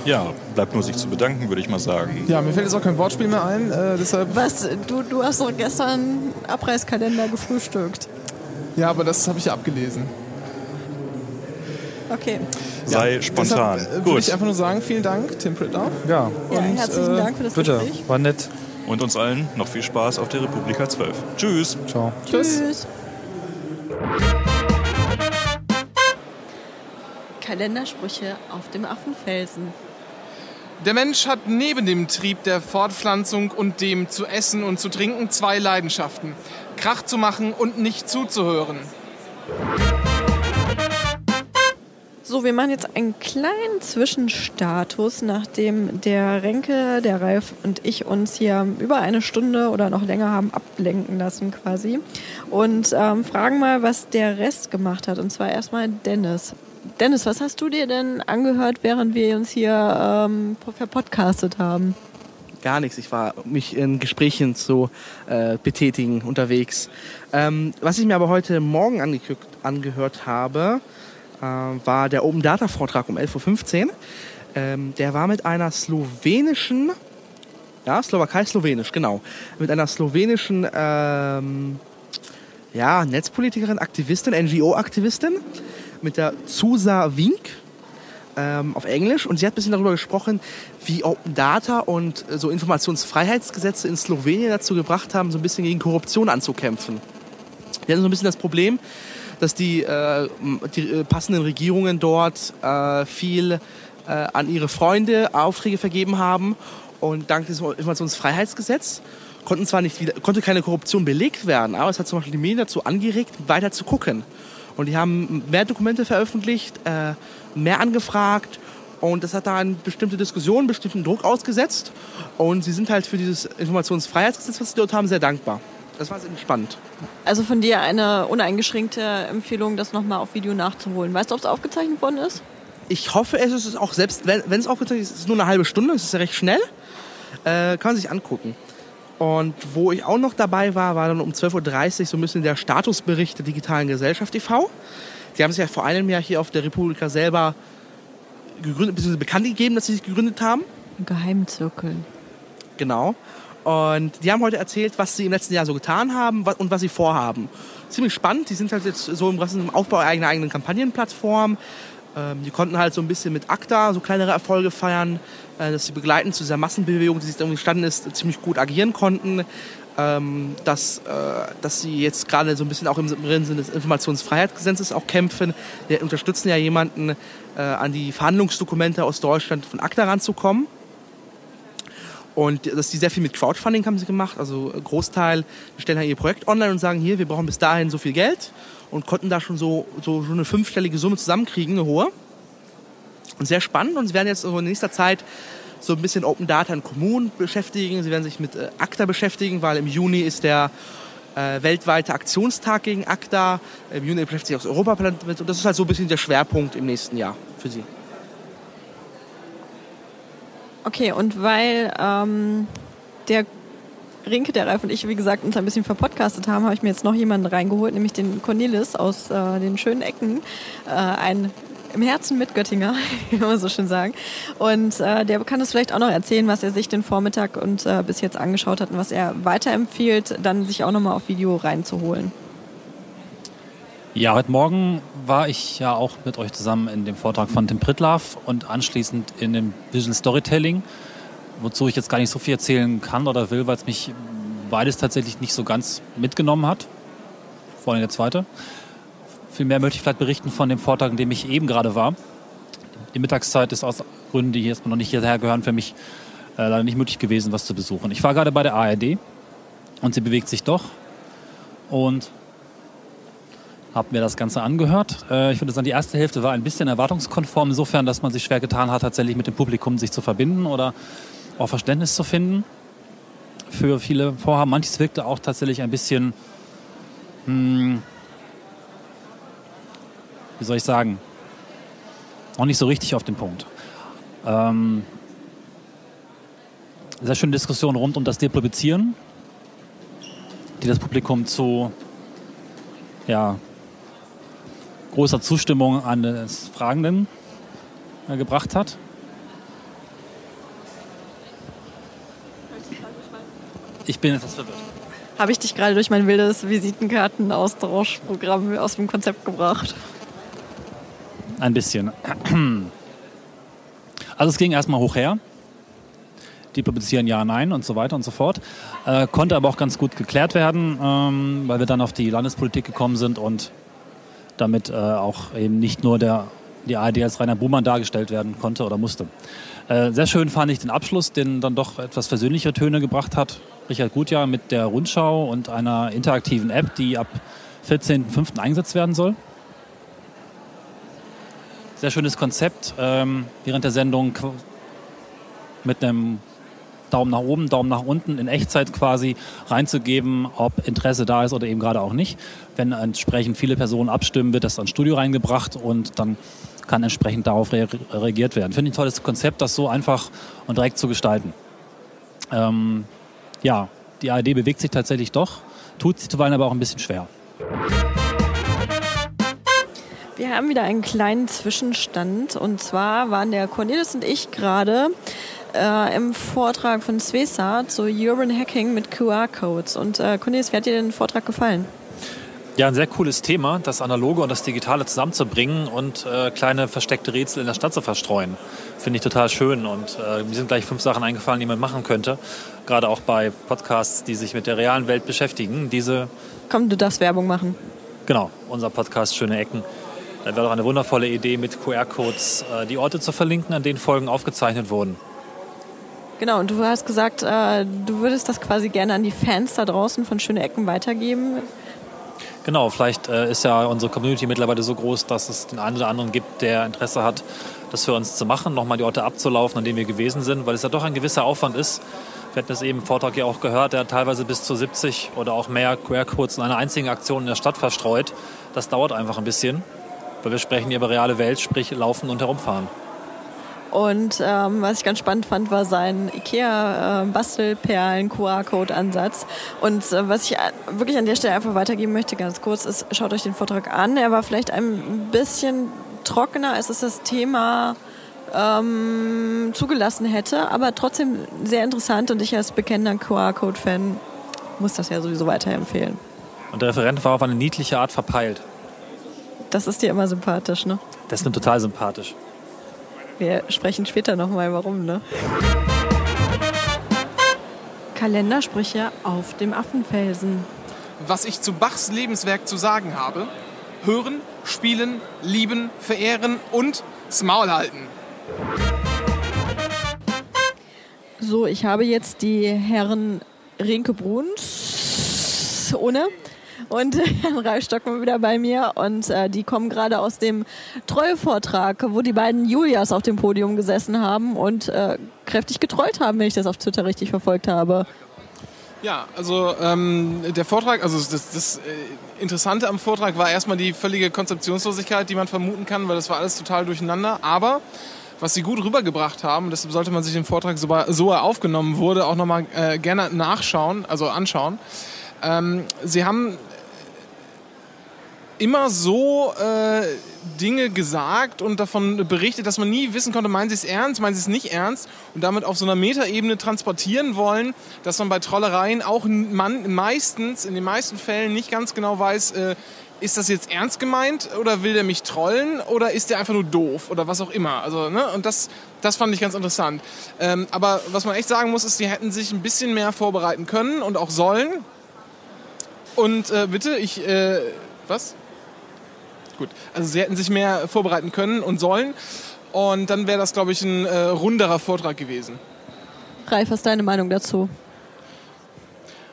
Ja, bleibt nur sich zu bedanken, würde ich mal sagen. Ja, mir fällt jetzt auch kein Wortspiel mehr ein, äh, deshalb. Was, du, du hast doch gestern Abreißkalender gefrühstückt. Ja, aber das habe ich ja abgelesen. Okay. Sei spontan. Deshalb, äh, würde ich Gut. einfach nur sagen, vielen Dank, Tim Pritloff. Ja, Ja, Und, herzlichen äh, Dank für das bitte. Gespräch. War nett. Und uns allen noch viel Spaß auf der Republika 12. Tschüss. Ciao. Tschüss. Kalendersprüche auf dem Affenfelsen. Der Mensch hat neben dem Trieb der Fortpflanzung und dem zu essen und zu trinken zwei Leidenschaften. Krach zu machen und nicht zuzuhören. So, wir machen jetzt einen kleinen Zwischenstatus, nachdem der Renke, der Ralf und ich uns hier über eine Stunde oder noch länger haben ablenken lassen quasi. Und ähm, fragen mal, was der Rest gemacht hat. Und zwar erstmal Dennis. Dennis, was hast du dir denn angehört, während wir uns hier ähm, verpodcastet haben? Gar nichts. Ich war mich in Gesprächen zu äh, betätigen unterwegs. Ähm, was ich mir aber heute Morgen angehört habe, war der Open Data Vortrag um 11.15 Uhr. Ähm, der war mit einer slowenischen, ja, Slowakei, Slowenisch, genau, mit einer slowenischen ähm, ja, Netzpolitikerin, Aktivistin, NGO-Aktivistin, mit der Zusa Wink ähm, auf Englisch und sie hat ein bisschen darüber gesprochen, wie Open Data und äh, so Informationsfreiheitsgesetze in Slowenien dazu gebracht haben, so ein bisschen gegen Korruption anzukämpfen. Die hatten so ein bisschen das Problem, dass die, äh, die äh, passenden Regierungen dort äh, viel äh, an ihre Freunde Aufträge vergeben haben und dank des Informationsfreiheitsgesetzes konnten zwar nicht wieder, konnte keine Korruption belegt werden, aber es hat zum Beispiel die Medien dazu angeregt, weiter zu gucken. Und die haben mehr Dokumente veröffentlicht, äh, mehr angefragt und das hat da eine bestimmte Diskussion, bestimmten Druck ausgesetzt. Und sie sind halt für dieses Informationsfreiheitsgesetz, was sie dort haben, sehr dankbar. Das war sehr spannend. Also von dir eine uneingeschränkte Empfehlung, das nochmal auf Video nachzuholen. Weißt du, ob es aufgezeichnet worden ist? Ich hoffe, es ist auch selbst, wenn es aufgezeichnet ist, ist es nur eine halbe Stunde, es ist ja recht schnell. Äh, kann man sich angucken. Und wo ich auch noch dabei war, war dann um 12.30 Uhr so ein bisschen der Statusbericht der digitalen Gesellschaft e.V. Die haben sich ja vor einem Jahr hier auf der Republika selber gegründet, beziehungsweise bekannt gegeben, dass sie sich gegründet haben. Ein Geheimzirkel. Genau. Und die haben heute erzählt, was sie im letzten Jahr so getan haben und was sie vorhaben. Ziemlich spannend. Die sind halt jetzt so im, im Aufbau einer eigenen Kampagnenplattform. Ähm, die konnten halt so ein bisschen mit ACTA so kleinere Erfolge feiern, äh, dass sie begleitend zu dieser Massenbewegung, die sich da entstanden ist, ziemlich gut agieren konnten. Ähm, dass, äh, dass sie jetzt gerade so ein bisschen auch im Sinne des Informationsfreiheitsgesetzes auch kämpfen. Wir unterstützen ja jemanden, äh, an die Verhandlungsdokumente aus Deutschland von ACTA ranzukommen. Und dass die sehr viel mit Crowdfunding haben sie gemacht. Also ein Großteil stellen halt ihr Projekt online und sagen, hier, wir brauchen bis dahin so viel Geld und konnten da schon so, so schon eine fünfstellige Summe zusammenkriegen, eine hohe. Und sehr spannend. Und sie werden jetzt in nächster Zeit so ein bisschen Open Data in Kommunen beschäftigen. Sie werden sich mit äh, ACTA beschäftigen, weil im Juni ist der äh, weltweite Aktionstag gegen ACTA. Im Juni beschäftigt sich auch das Europaparlament. Und das ist halt so ein bisschen der Schwerpunkt im nächsten Jahr für sie. Okay, und weil ähm, der Rinke, der Ralf und ich, wie gesagt, uns ein bisschen verpodcastet haben, habe ich mir jetzt noch jemanden reingeholt, nämlich den Cornelis aus äh, den schönen Ecken. Äh, ein im Herzen mit Göttinger, wie man so schön sagen. Und äh, der kann uns vielleicht auch noch erzählen, was er sich den Vormittag und äh, bis jetzt angeschaut hat und was er weiterempfiehlt, dann sich auch nochmal auf Video reinzuholen. Ja, heute Morgen war ich ja auch mit euch zusammen in dem Vortrag von Tim Pritlaff und anschließend in dem Visual Storytelling, wozu ich jetzt gar nicht so viel erzählen kann oder will, weil es mich beides tatsächlich nicht so ganz mitgenommen hat. Vor allem der zweite. Vielmehr möchte ich vielleicht berichten von dem Vortrag, in dem ich eben gerade war. Die Mittagszeit ist aus Gründen, die erstmal noch nicht hierher gehören, für mich äh, leider nicht möglich gewesen, was zu besuchen. Ich war gerade bei der ARD und sie bewegt sich doch. Und habe mir das Ganze angehört. Äh, ich würde sagen, die erste Hälfte war ein bisschen erwartungskonform, insofern, dass man sich schwer getan hat, tatsächlich mit dem Publikum sich zu verbinden oder auch Verständnis zu finden für viele Vorhaben. Manches wirkte auch tatsächlich ein bisschen, hm, wie soll ich sagen, auch nicht so richtig auf den Punkt. Ähm, sehr schöne Diskussion rund um das Depublizieren, die das Publikum zu ja, großer Zustimmung an des Fragenden äh, gebracht hat. Ich bin etwas verwirrt. Habe ich dich gerade durch mein wildes Visitenkartenaustauschprogramm aus dem Konzept gebracht? Ein bisschen. Also es ging erstmal hoch her. Die publizieren ja, nein und so weiter und so fort. Äh, konnte aber auch ganz gut geklärt werden, ähm, weil wir dann auf die Landespolitik gekommen sind und damit äh, auch eben nicht nur der, die ARD als Rainer Buhmann dargestellt werden konnte oder musste. Äh, sehr schön fand ich den Abschluss, den dann doch etwas versöhnlichere Töne gebracht hat. Richard Gutjahr mit der Rundschau und einer interaktiven App, die ab 14.05. eingesetzt werden soll. Sehr schönes Konzept. Ähm, während der Sendung mit einem Daumen nach oben, Daumen nach unten in Echtzeit quasi reinzugeben, ob Interesse da ist oder eben gerade auch nicht. Wenn entsprechend viele Personen abstimmen, wird das ans Studio reingebracht und dann kann entsprechend darauf rea- reagiert werden. Finde ich ein tolles Konzept, das so einfach und direkt zu gestalten. Ähm, ja, die ARD bewegt sich tatsächlich doch, tut sich zuweilen aber auch ein bisschen schwer. Wir haben wieder einen kleinen Zwischenstand. Und zwar waren der Cornelis und ich gerade äh, im Vortrag von Svesa zu Urban Hacking mit QR-Codes. Und äh, Cornelis, wie hat dir den Vortrag gefallen? Ja, ein sehr cooles Thema, das Analoge und das Digitale zusammenzubringen und äh, kleine versteckte Rätsel in der Stadt zu verstreuen. Finde ich total schön und äh, mir sind gleich fünf Sachen eingefallen, die man machen könnte. Gerade auch bei Podcasts, die sich mit der realen Welt beschäftigen. Diese, Komm, du darfst Werbung machen. genau, unser Podcast Schöne Ecken. Da wäre doch eine wundervolle Idee, mit QR-Codes äh, die Orte zu verlinken, an denen Folgen aufgezeichnet wurden. Genau, und du hast gesagt, äh, du würdest das quasi gerne an die Fans da draußen von Schöne Ecken weitergeben. Genau, vielleicht äh, ist ja unsere Community mittlerweile so groß, dass es den einen oder anderen gibt, der Interesse hat, das für uns zu machen, nochmal die Orte abzulaufen, an denen wir gewesen sind, weil es ja doch ein gewisser Aufwand ist. Wir hatten es eben im Vortrag ja auch gehört, der teilweise bis zu 70 oder auch mehr QR-Codes in einer einzigen Aktion in der Stadt verstreut. Das dauert einfach ein bisschen, weil wir sprechen hier über reale Welt, sprich laufen und herumfahren. Und ähm, was ich ganz spannend fand, war sein IKEA-Bastelperlen-QR-Code-Ansatz. Und äh, was ich äh, wirklich an der Stelle einfach weitergeben möchte, ganz kurz, ist, schaut euch den Vortrag an. Er war vielleicht ein bisschen trockener, als es das Thema ähm, zugelassen hätte, aber trotzdem sehr interessant und ich als bekennender QR-Code-Fan muss das ja sowieso weiterempfehlen. Und der Referent war auf eine niedliche Art verpeilt. Das ist dir immer sympathisch, ne? Das ist mir total sympathisch. Wir sprechen später nochmal, warum, ne? Kalendersprüche auf dem Affenfelsen. Was ich zu Bachs Lebenswerk zu sagen habe, hören, spielen, lieben, verehren und Maul halten. So, ich habe jetzt die Herren Rinke Bruns ohne und Herrn Ralf Stockmann wieder bei mir und äh, die kommen gerade aus dem Treuevortrag, wo die beiden Julias auf dem Podium gesessen haben und äh, kräftig getrollt haben, wenn ich das auf Twitter richtig verfolgt habe. Ja, also ähm, der Vortrag, also das, das äh, Interessante am Vortrag war erstmal die völlige Konzeptionslosigkeit, die man vermuten kann, weil das war alles total durcheinander. Aber was sie gut rübergebracht haben, deshalb sollte man sich den Vortrag, so, so er aufgenommen wurde, auch nochmal äh, gerne nachschauen, also anschauen. Ähm, sie haben immer so äh, Dinge gesagt und davon berichtet, dass man nie wissen konnte, meinen sie es ernst, meinen sie es nicht ernst und damit auf so einer Metaebene transportieren wollen, dass man bei Trollereien auch man meistens, in den meisten Fällen nicht ganz genau weiß, äh, ist das jetzt ernst gemeint oder will der mich trollen oder ist der einfach nur doof oder was auch immer. Also, ne? Und das, das fand ich ganz interessant. Ähm, aber was man echt sagen muss, ist, sie hätten sich ein bisschen mehr vorbereiten können und auch sollen. Und äh, bitte, ich, äh, was? Gut, also sie hätten sich mehr vorbereiten können und sollen. Und dann wäre das, glaube ich, ein äh, runderer Vortrag gewesen. Ralf, was ist deine Meinung dazu?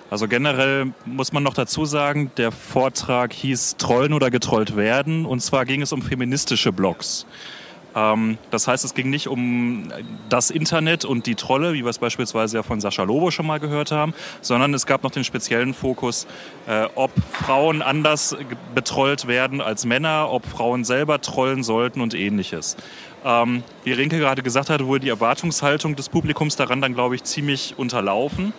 Also generell muss man noch dazu sagen, der Vortrag hieß Trollen oder getrollt werden. Und zwar ging es um feministische Blogs. Ähm, das heißt, es ging nicht um das Internet und die Trolle, wie wir es beispielsweise ja von Sascha Lobo schon mal gehört haben, sondern es gab noch den speziellen Fokus, äh, ob Frauen anders betrollt werden als Männer, ob Frauen selber trollen sollten und ähnliches. Ähm, wie Rinke gerade gesagt hatte, wurde die Erwartungshaltung des Publikums daran dann, glaube ich, ziemlich unterlaufen.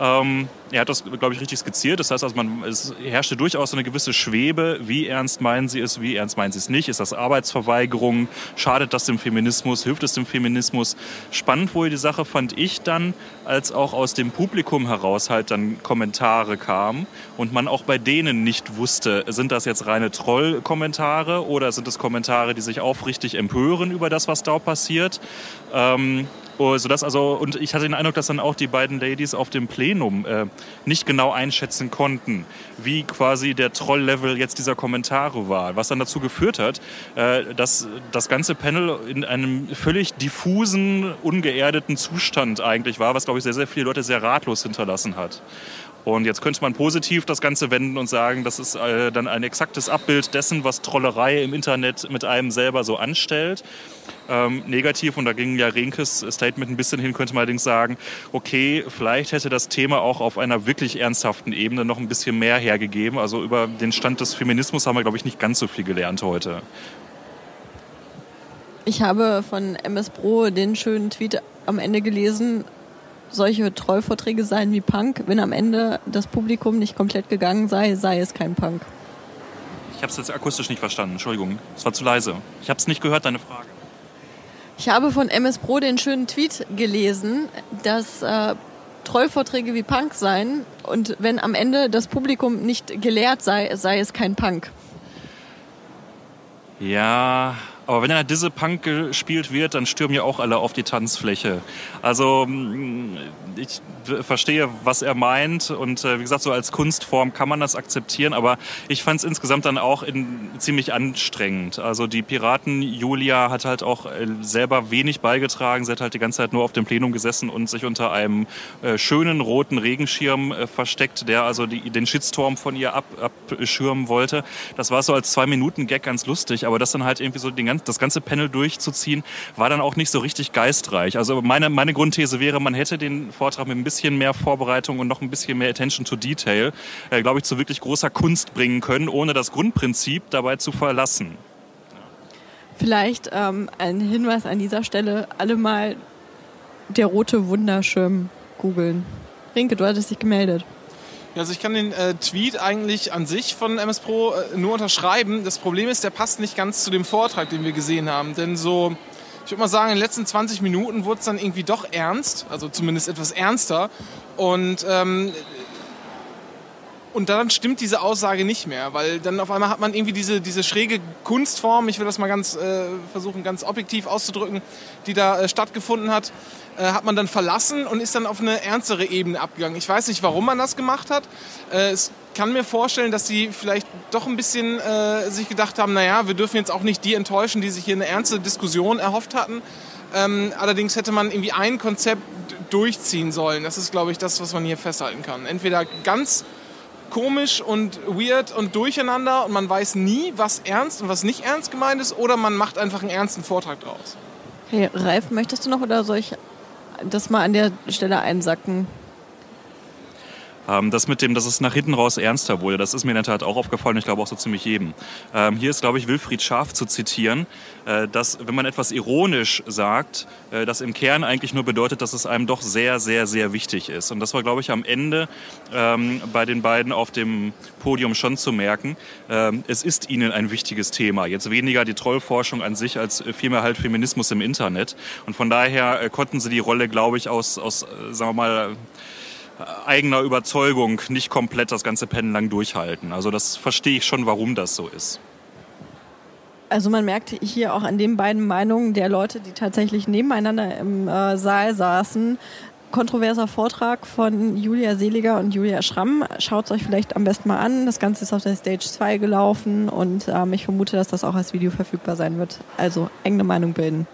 Ähm, er hat das, glaube ich, richtig skizziert. Das heißt, also man, es herrschte durchaus eine gewisse Schwebe. Wie ernst meinen Sie es, wie ernst meinen Sie es nicht? Ist das Arbeitsverweigerung? Schadet das dem Feminismus? Hilft es dem Feminismus? Spannend wohl die Sache fand ich dann, als auch aus dem Publikum heraus halt dann Kommentare kamen und man auch bei denen nicht wusste, sind das jetzt reine Troll-Kommentare oder sind es Kommentare, die sich aufrichtig empören über das, was da passiert? Ähm, Oh, sodass also, und ich hatte den Eindruck, dass dann auch die beiden Ladies auf dem Plenum äh, nicht genau einschätzen konnten, wie quasi der Troll-Level jetzt dieser Kommentare war. Was dann dazu geführt hat, äh, dass das ganze Panel in einem völlig diffusen, ungeerdeten Zustand eigentlich war, was, glaube ich, sehr, sehr viele Leute sehr ratlos hinterlassen hat. Und jetzt könnte man positiv das Ganze wenden und sagen, das ist äh, dann ein exaktes Abbild dessen, was Trollerei im Internet mit einem selber so anstellt. Ähm, negativ, und da ging ja Renkes Statement ein bisschen hin, könnte man allerdings sagen, okay, vielleicht hätte das Thema auch auf einer wirklich ernsthaften Ebene noch ein bisschen mehr hergegeben. Also über den Stand des Feminismus haben wir, glaube ich, nicht ganz so viel gelernt heute. Ich habe von MS Pro den schönen Tweet am Ende gelesen, solche Trollvorträge seien wie Punk. Wenn am Ende das Publikum nicht komplett gegangen sei, sei es kein Punk. Ich habe es jetzt akustisch nicht verstanden, Entschuldigung. Es war zu leise. Ich habe es nicht gehört, deine Frage. Ich habe von MS Pro den schönen Tweet gelesen, dass äh, Trollvorträge wie Punk seien und wenn am Ende das Publikum nicht gelehrt sei, sei es kein Punk. Ja, Aber wenn dann Dizzy Punk gespielt wird, dann stürmen ja auch alle auf die Tanzfläche. Also mm, ich verstehe, was er meint und äh, wie gesagt, so als Kunstform kann man das akzeptieren, aber ich fand es insgesamt dann auch in, ziemlich anstrengend. Also die Piraten Julia hat halt auch äh, selber wenig beigetragen. Sie hat halt die ganze Zeit nur auf dem Plenum gesessen und sich unter einem äh, schönen roten Regenschirm äh, versteckt, der also die, den Shitstorm von ihr ab, abschirmen wollte. Das war so als zwei Minuten Gag ganz lustig, aber das dann halt irgendwie so den ganzen, das ganze Panel durchzuziehen, war dann auch nicht so richtig geistreich. Also meine, meine Grundthese wäre, man hätte den Vortrag mit ein bisschen mehr Vorbereitung und noch ein bisschen mehr Attention to Detail, äh, glaube ich, zu wirklich großer Kunst bringen können, ohne das Grundprinzip dabei zu verlassen. Vielleicht ähm, ein Hinweis an dieser Stelle, alle mal der rote Wunderschirm googeln. Rinke, du hattest dich gemeldet. Ja, also ich kann den äh, Tweet eigentlich an sich von MS Pro äh, nur unterschreiben. Das Problem ist, der passt nicht ganz zu dem Vortrag, den wir gesehen haben. Denn so, ich würde mal sagen, in den letzten 20 Minuten wurde es dann irgendwie doch ernst, also zumindest etwas ernster. Und ähm, und dann stimmt diese Aussage nicht mehr, weil dann auf einmal hat man irgendwie diese, diese schräge Kunstform, ich will das mal ganz äh, versuchen, ganz objektiv auszudrücken, die da äh, stattgefunden hat, äh, hat man dann verlassen und ist dann auf eine ernstere Ebene abgegangen. Ich weiß nicht, warum man das gemacht hat. Äh, es kann mir vorstellen, dass sie vielleicht doch ein bisschen äh, sich gedacht haben, naja, wir dürfen jetzt auch nicht die enttäuschen, die sich hier eine ernste Diskussion erhofft hatten. Ähm, allerdings hätte man irgendwie ein Konzept durchziehen sollen. Das ist, glaube ich, das, was man hier festhalten kann. Entweder ganz komisch und weird und durcheinander und man weiß nie, was ernst und was nicht ernst gemeint ist oder man macht einfach einen ernsten Vortrag draus. Hey, Ralf, möchtest du noch oder soll ich das mal an der Stelle einsacken? Ähm, das mit dem, dass es nach hinten raus ernster wurde, das ist mir in der Tat auch aufgefallen, ich glaube auch so ziemlich jedem. Ähm, hier ist, glaube ich, Wilfried Schaaf zu zitieren, äh, dass, wenn man etwas ironisch sagt, äh, das im Kern eigentlich nur bedeutet, dass es einem doch sehr, sehr, sehr wichtig ist. Und das war, glaube ich, am Ende ähm, bei den beiden auf dem Podium schon zu merken. Ähm, es ist ihnen ein wichtiges Thema. Jetzt weniger die Trollforschung an sich als vielmehr halt Feminismus im Internet. Und von daher äh, konnten sie die Rolle, glaube ich, aus, aus sagen wir mal, eigener Überzeugung nicht komplett das ganze Pennen lang durchhalten. Also das verstehe ich schon, warum das so ist. Also man merkt hier auch an den beiden Meinungen der Leute, die tatsächlich nebeneinander im äh, Saal saßen, kontroverser Vortrag von Julia Seliger und Julia Schramm. Schaut es euch vielleicht am besten mal an. Das Ganze ist auf der Stage 2 gelaufen und ähm, ich vermute, dass das auch als Video verfügbar sein wird. Also eigene Meinung bilden.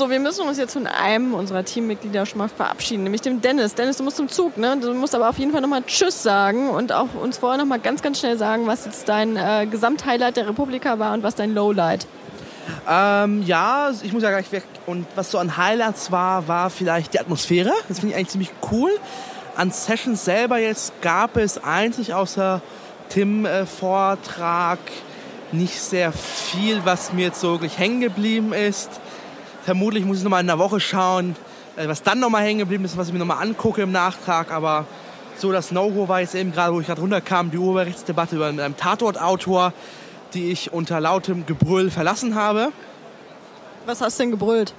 So, wir müssen uns jetzt von einem unserer Teammitglieder schon mal verabschieden, nämlich dem Dennis. Dennis, du musst zum Zug, ne? Du musst aber auf jeden Fall nochmal Tschüss sagen und auch uns vorher nochmal ganz, ganz schnell sagen, was jetzt dein äh, Gesamthighlight der Republika war und was dein Lowlight. Ähm, ja, ich muss ja gleich weg. Und was so an Highlights war, war vielleicht die Atmosphäre. Das finde ich eigentlich ziemlich cool. An Sessions selber jetzt gab es einzig außer Tim-Vortrag äh, nicht sehr viel, was mir jetzt so wirklich hängen geblieben ist. Vermutlich muss ich noch mal in einer Woche schauen, äh, was dann noch mal hängen geblieben ist, was ich mir noch mal angucke im Nachtrag. Aber so das No-Go war jetzt eben gerade, wo ich gerade runterkam, die Urheberrechtsdebatte über einen Tatortautor, die ich unter lautem Gebrüll verlassen habe. Was hast du denn gebrüllt?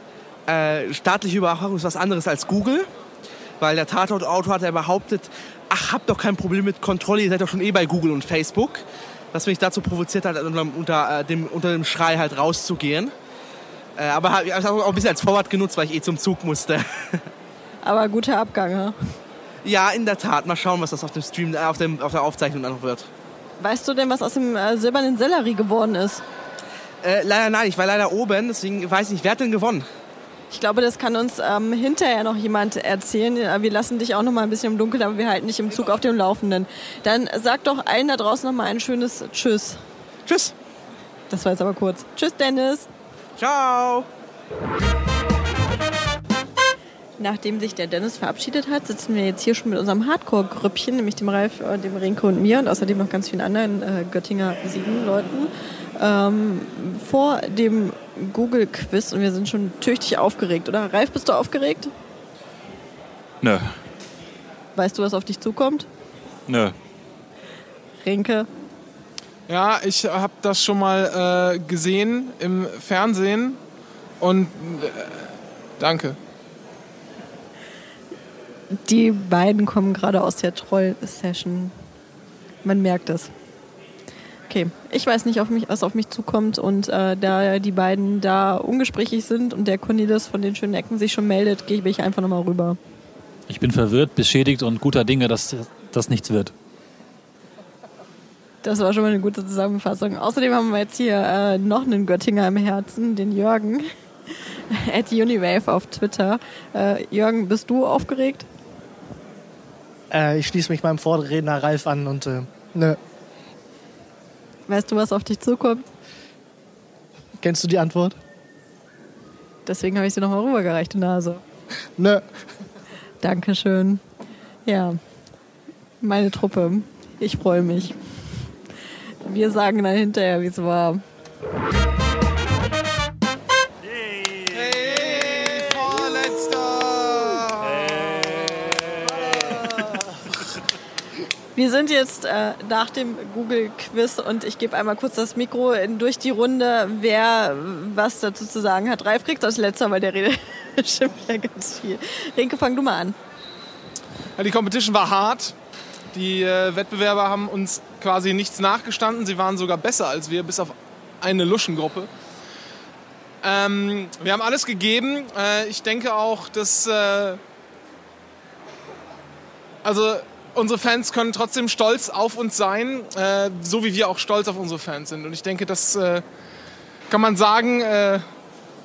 Äh, staatliche Überwachung ist was anderes als Google, weil der Tatortautor hat ja behauptet, ach, habt doch kein Problem mit Kontrolle, ihr seid doch schon eh bei Google und Facebook. Was mich dazu provoziert hat, unter, unter, äh, dem, unter dem Schrei halt rauszugehen. Äh, aber habe ich auch ein bisschen als Vorwort genutzt, weil ich eh zum Zug musste. Aber guter Abgang, ja? Ja, in der Tat. Mal schauen, was das auf dem Stream, äh, auf, dem, auf der Aufzeichnung dann noch wird. Weißt du denn, was aus dem äh, silbernen Sellerie geworden ist? Äh, leider nein, ich war leider oben, deswegen weiß ich nicht, wer hat denn gewonnen? Ich glaube, das kann uns ähm, hinterher noch jemand erzählen. Wir lassen dich auch noch mal ein bisschen im Dunkeln, aber wir halten dich im Zug auf dem Laufenden. Dann sag doch allen da draußen noch mal ein schönes Tschüss. Tschüss. Das war jetzt aber kurz. Tschüss, Dennis. Ciao. Nachdem sich der Dennis verabschiedet hat, sitzen wir jetzt hier schon mit unserem Hardcore-Grüppchen, nämlich dem Ralf, äh, dem Renko und mir und außerdem noch ganz vielen anderen äh, Göttinger sieben Leuten ähm, vor dem Google-Quiz und wir sind schon tüchtig aufgeregt, oder? Ralf, bist du aufgeregt? Nö. Weißt du, was auf dich zukommt? Nö. Renke? Ja, ich habe das schon mal äh, gesehen im Fernsehen und äh, danke. Die beiden kommen gerade aus der Troll-Session. Man merkt es. Okay, ich weiß nicht, auf mich, was auf mich zukommt und äh, da die beiden da ungesprächig sind und der Cornelis von den schönen Ecken sich schon meldet, gehe ich einfach nochmal rüber. Ich bin verwirrt, beschädigt und guter Dinge, dass das nichts wird. Das war schon mal eine gute Zusammenfassung. Außerdem haben wir jetzt hier äh, noch einen Göttinger im Herzen, den Jürgen. At Uniwave auf Twitter. Äh, Jürgen, bist du aufgeregt? Äh, ich schließe mich meinem Vorredner Ralf an und äh, nö. Weißt du, was auf dich zukommt? Kennst du die Antwort? Deswegen habe ich sie nochmal rübergereicht, die Nase. Nö. Dankeschön. Ja, meine Truppe. Ich freue mich. Wir sagen dann hinterher, wie es war. Wir sind jetzt äh, nach dem Google-Quiz und ich gebe einmal kurz das Mikro in, durch die Runde, wer was dazu zu sagen hat. Ralf kriegt das letzte, weil der redet schon wieder ganz viel. Renke, fang du mal an. Ja, die Competition war hart. Die äh, Wettbewerber haben uns quasi nichts nachgestanden. Sie waren sogar besser als wir, bis auf eine Luschengruppe. Ähm, wir haben alles gegeben. Äh, ich denke auch, dass äh, also unsere Fans können trotzdem stolz auf uns sein, äh, so wie wir auch stolz auf unsere Fans sind. Und ich denke, das äh, kann man sagen. Äh,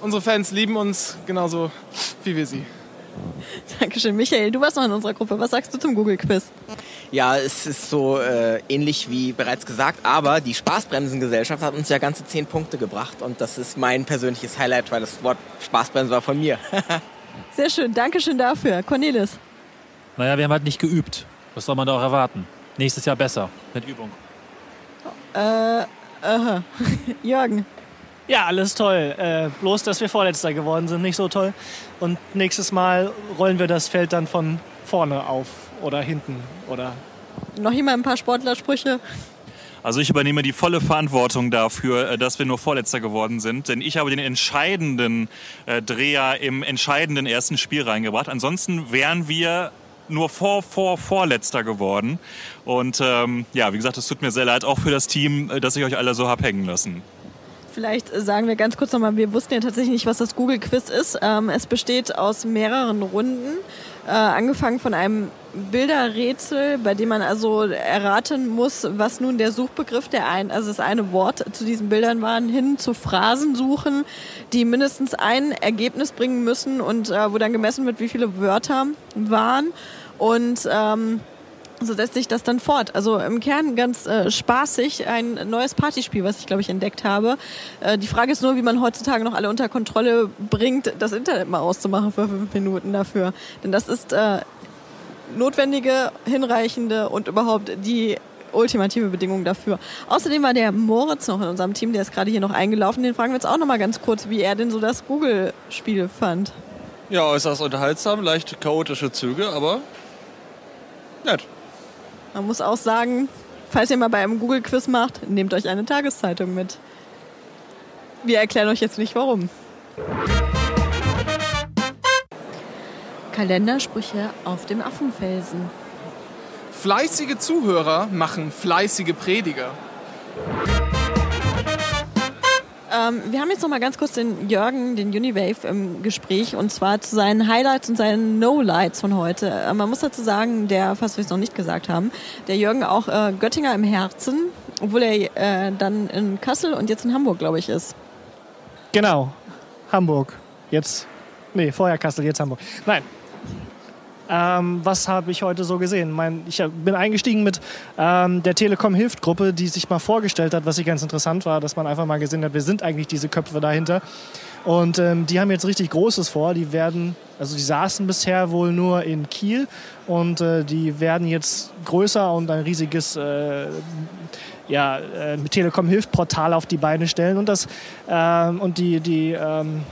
unsere Fans lieben uns genauso wie wir sie. Dankeschön. Michael, du warst noch in unserer Gruppe. Was sagst du zum Google-Quiz? Ja, es ist so äh, ähnlich wie bereits gesagt, aber die Spaßbremsengesellschaft hat uns ja ganze zehn Punkte gebracht und das ist mein persönliches Highlight, weil das Wort Spaßbremse war von mir. Sehr schön. Dankeschön dafür. Cornelis. Naja, wir haben halt nicht geübt. Was soll man da auch erwarten? Nächstes Jahr besser, mit Übung. Äh, aha. Jürgen. Ja, alles toll. Äh, bloß, dass wir Vorletzter geworden sind, nicht so toll. Und nächstes Mal rollen wir das Feld dann von vorne auf oder hinten oder. Noch jemand ein paar Sportlersprüche? Also ich übernehme die volle Verantwortung dafür, äh, dass wir nur Vorletzter geworden sind. Denn ich habe den entscheidenden äh, Dreher im entscheidenden ersten Spiel reingebracht. Ansonsten wären wir nur vor, vor, vorletzter geworden. Und ähm, ja, wie gesagt, es tut mir sehr leid, auch für das Team, äh, dass ich euch alle so hab hängen lassen. Vielleicht sagen wir ganz kurz nochmal, wir wussten ja tatsächlich nicht, was das Google Quiz ist. Ähm, es besteht aus mehreren Runden, äh, angefangen von einem Bilderrätsel, bei dem man also erraten muss, was nun der Suchbegriff der ein, also das eine Wort zu diesen Bildern waren, hin zu Phrasen suchen, die mindestens ein Ergebnis bringen müssen und äh, wo dann gemessen wird, wie viele Wörter waren. Und ähm, so setzt sich das dann fort. Also im Kern ganz äh, spaßig, ein neues Partyspiel, was ich glaube ich entdeckt habe. Äh, die Frage ist nur, wie man heutzutage noch alle unter Kontrolle bringt, das Internet mal auszumachen für fünf Minuten dafür. Denn das ist äh, notwendige, hinreichende und überhaupt die ultimative Bedingung dafür. Außerdem war der Moritz noch in unserem Team, der ist gerade hier noch eingelaufen. Den fragen wir jetzt auch noch mal ganz kurz, wie er denn so das Google-Spiel fand. Ja, äußerst unterhaltsam, leicht chaotische Züge, aber nett. Man muss auch sagen, falls ihr mal bei einem Google-Quiz macht, nehmt euch eine Tageszeitung mit. Wir erklären euch jetzt nicht warum. Kalendersprüche auf dem Affenfelsen. Fleißige Zuhörer machen fleißige Prediger. Ähm, wir haben jetzt noch mal ganz kurz den Jürgen, den Uniwave im Gespräch und zwar zu seinen Highlights und seinen No-Lights von heute. Äh, man muss dazu sagen, der, falls wir es noch nicht gesagt haben, der Jürgen auch äh, Göttinger im Herzen, obwohl er äh, dann in Kassel und jetzt in Hamburg, glaube ich, ist. Genau, Hamburg. Jetzt, nee, vorher Kassel, jetzt Hamburg. Nein. Ähm, was habe ich heute so gesehen? Mein, ich bin eingestiegen mit ähm, der Telekom Hilft Gruppe, die sich mal vorgestellt hat, was ich ganz interessant war, dass man einfach mal gesehen hat, wir sind eigentlich diese Köpfe dahinter. Und ähm, die haben jetzt richtig Großes vor. Die werden, also die saßen bisher wohl nur in Kiel und äh, die werden jetzt größer und ein riesiges äh, ja, äh, Telekom Hilft Portal auf die Beine stellen und das ähm, und die die ähm,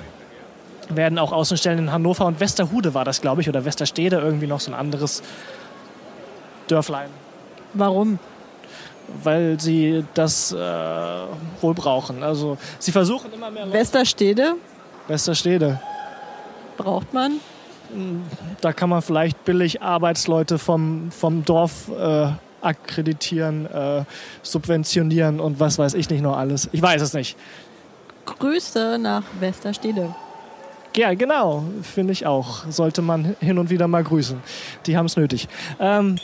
werden auch Außenstellen in Hannover und Westerhude war das, glaube ich, oder Westerstede, irgendwie noch so ein anderes Dörflein. Warum? Weil sie das äh, wohl brauchen. Also sie versuchen immer mehr Leute. Westerstede Westerstede. braucht man. Da kann man vielleicht billig Arbeitsleute vom, vom Dorf äh, akkreditieren, äh, subventionieren und was weiß ich nicht noch alles. Ich weiß es nicht. Grüße nach Westerstede. Ja, genau, finde ich auch. Sollte man hin und wieder mal grüßen. Die haben es nötig. Ähm,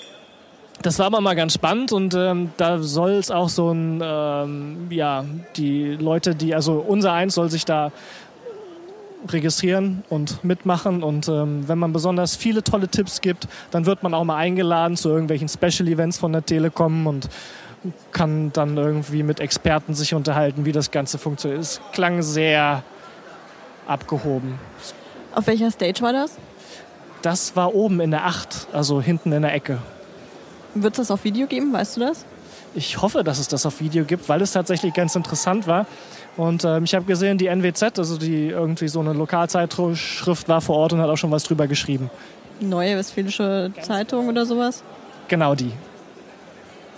das war aber mal ganz spannend und ähm, da soll es auch so ein, ähm, ja, die Leute, die, also unser Eins soll sich da registrieren und mitmachen und ähm, wenn man besonders viele tolle Tipps gibt, dann wird man auch mal eingeladen zu irgendwelchen Special Events von der Telekom und kann dann irgendwie mit Experten sich unterhalten, wie das Ganze funktioniert. Es klang sehr abgehoben. Auf welcher Stage war das? Das war oben in der 8, also hinten in der Ecke. Wird es das auf Video geben, weißt du das? Ich hoffe, dass es das auf Video gibt, weil es tatsächlich ganz interessant war. Und ähm, ich habe gesehen, die NWZ, also die irgendwie so eine Lokalzeitschrift war vor Ort und hat auch schon was drüber geschrieben. Neue Westfälische Zeitung oder sowas? Genau die.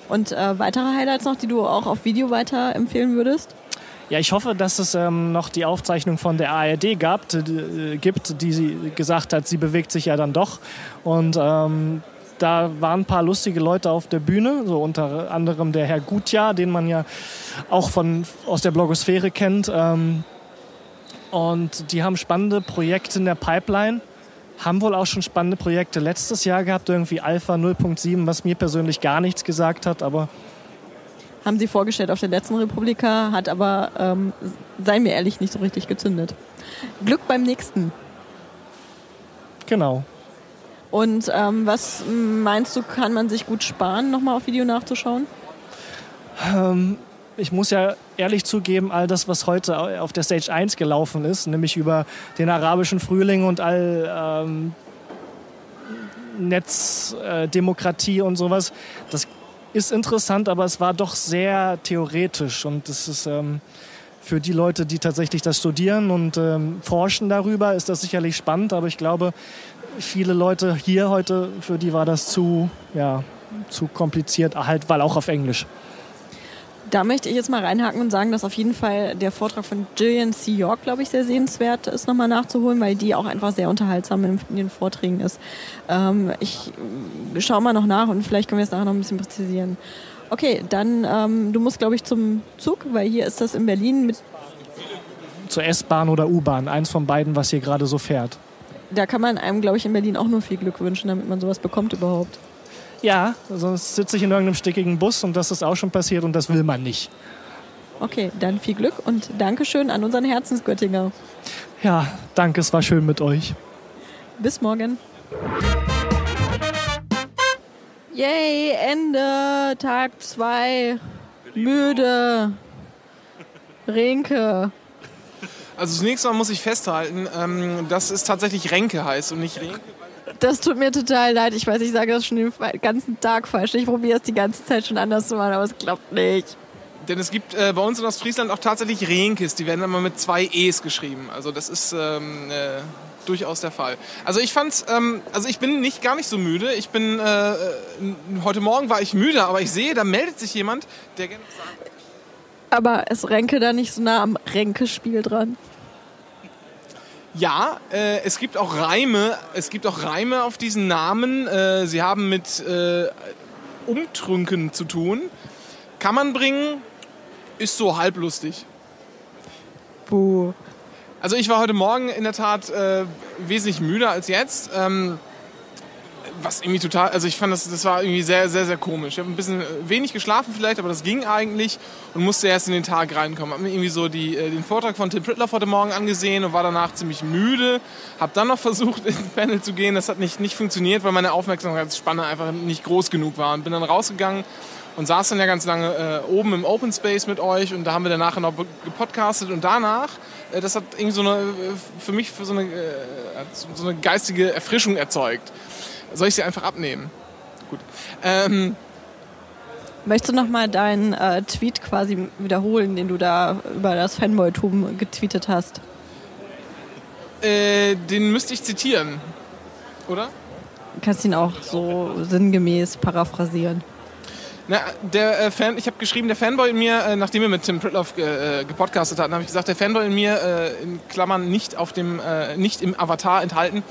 Und äh, weitere Highlights noch, die du auch auf Video weiterempfehlen würdest? Ja, ich hoffe, dass es ähm, noch die Aufzeichnung von der ARD gab, äh, gibt, die sie gesagt hat, sie bewegt sich ja dann doch. Und ähm, da waren ein paar lustige Leute auf der Bühne, so unter anderem der Herr Gutjahr, den man ja auch von, aus der Blogosphäre kennt. Ähm, und die haben spannende Projekte in der Pipeline. Haben wohl auch schon spannende Projekte letztes Jahr gehabt, irgendwie Alpha 0.7, was mir persönlich gar nichts gesagt hat, aber haben sie vorgestellt auf der letzten Republika, hat aber, ähm, seien wir ehrlich, nicht so richtig gezündet. Glück beim nächsten. Genau. Und ähm, was meinst du, kann man sich gut sparen, nochmal auf Video nachzuschauen? Ähm, ich muss ja ehrlich zugeben, all das, was heute auf der Stage 1 gelaufen ist, nämlich über den arabischen Frühling und all ähm, Netzdemokratie äh, und sowas, das ist interessant, aber es war doch sehr theoretisch und das ist ähm, für die Leute, die tatsächlich das studieren und ähm, forschen darüber, ist das sicherlich spannend, aber ich glaube, viele Leute hier heute, für die war das zu, ja, zu kompliziert, halt, weil auch auf Englisch. Da möchte ich jetzt mal reinhaken und sagen, dass auf jeden Fall der Vortrag von Gillian C. York, glaube ich, sehr sehenswert ist, nochmal nachzuholen, weil die auch einfach sehr unterhaltsam in, den Vorträgen ist. Ähm, ich schaue mal noch nach und vielleicht können wir es nachher noch ein bisschen präzisieren. Okay, dann, ähm, du musst, glaube ich, zum Zug, weil hier ist das in Berlin mit. Zur S-Bahn oder U-Bahn, eins von beiden, was hier gerade so fährt. Da kann man einem, glaube ich, in Berlin auch nur viel Glück wünschen, damit man sowas bekommt überhaupt. Ja, sonst sitze ich in irgendeinem stickigen Bus und das ist auch schon passiert und das will man nicht. Okay, dann viel Glück und Dankeschön an unseren Herzensgöttinger. Ja, danke, es war schön mit euch. Bis morgen. Yay, Ende, Tag 2. Müde. Renke. Also zunächst mal muss ich festhalten, ähm, dass es tatsächlich Renke heißt und nicht Renke. Das tut mir total leid. Ich weiß, ich sage das schon den ganzen Tag falsch. Ich probiere es die ganze Zeit schon anders zu machen, aber es klappt nicht. Denn es gibt äh, bei uns in Ostfriesland auch tatsächlich Renkes. Die werden immer mit zwei E's geschrieben. Also das ist ähm, äh, durchaus der Fall. Also ich fand's, ähm, also ich bin nicht gar nicht so müde. Ich bin äh, heute Morgen war ich müde, aber ich sehe, da meldet sich jemand, der gerne sagt. Aber ist Renke da nicht so nah am Renke-Spiel dran? Ja, äh, es gibt auch Reime. Es gibt auch Reime auf diesen Namen. Äh, sie haben mit äh, Umtrünken zu tun. Kann man bringen, ist so halblustig. Buh. Also ich war heute Morgen in der Tat äh, wesentlich müder als jetzt. Ähm, was irgendwie total, also ich fand das, das war irgendwie sehr, sehr, sehr komisch. Ich habe ein bisschen äh, wenig geschlafen vielleicht, aber das ging eigentlich und musste erst in den Tag reinkommen. Habe mir irgendwie so die, äh, den Vortrag von Tim Pritloff heute Morgen angesehen und war danach ziemlich müde. Habe dann noch versucht, ins Panel zu gehen. Das hat nicht, nicht funktioniert, weil meine Aufmerksamkeitsspanne einfach nicht groß genug war. Und bin dann rausgegangen und saß dann ja ganz lange äh, oben im Open Space mit euch und da haben wir dann nachher noch gepodcastet und danach, äh, das hat irgendwie so eine, äh, für mich für so eine, äh, so eine geistige Erfrischung erzeugt. Soll ich sie einfach abnehmen? Gut. Ähm, Möchtest du nochmal deinen äh, Tweet quasi wiederholen, den du da über das Fanboy-Tum getweetet hast? Äh, den müsste ich zitieren, oder? Du kannst ihn auch so sinngemäß paraphrasieren. Na, der äh, Fan, ich habe geschrieben, der Fanboy in mir, äh, nachdem wir mit Tim Pritloff äh, gepodcastet hatten, habe ich gesagt, der Fanboy in mir, äh, in Klammern nicht auf dem, äh, nicht im Avatar enthalten,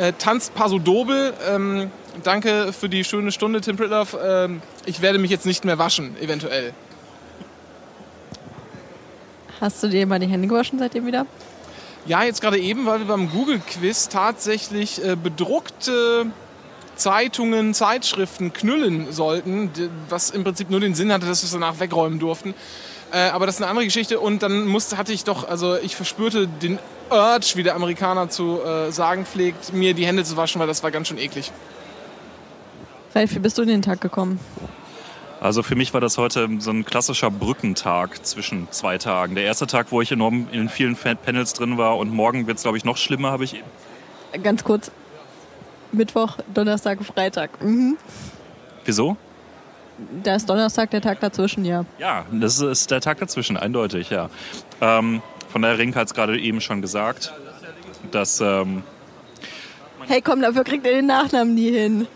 äh, tanzt Paso Dobel. Ähm, danke für die schöne Stunde, Tim Pritloff. Ähm, ich werde mich jetzt nicht mehr waschen, eventuell. Hast du dir mal die Hände gewaschen seitdem wieder? Ja, jetzt gerade eben, weil wir beim Google-Quiz tatsächlich äh, bedruckte Zeitungen, Zeitschriften knüllen sollten, was im Prinzip nur den Sinn hatte, dass wir es danach wegräumen durften. Äh, aber das ist eine andere Geschichte und dann musste, hatte ich doch, also ich verspürte den Urge, wie der Amerikaner zu äh, sagen pflegt, mir die Hände zu waschen, weil das war ganz schön eklig. Ralf, wie bist du in den Tag gekommen? Also für mich war das heute so ein klassischer Brückentag zwischen zwei Tagen. Der erste Tag, wo ich enorm in vielen Panels drin war und morgen wird es, glaube ich, noch schlimmer, habe ich Ganz kurz. Mittwoch, Donnerstag, Freitag. Mhm. Wieso? Da ist Donnerstag der Tag dazwischen, ja. Ja, das ist der Tag dazwischen, eindeutig, ja. Ähm, von daher, Rink hat es gerade eben schon gesagt, dass ähm, Hey, komm, dafür kriegt ihr den Nachnamen nie hin.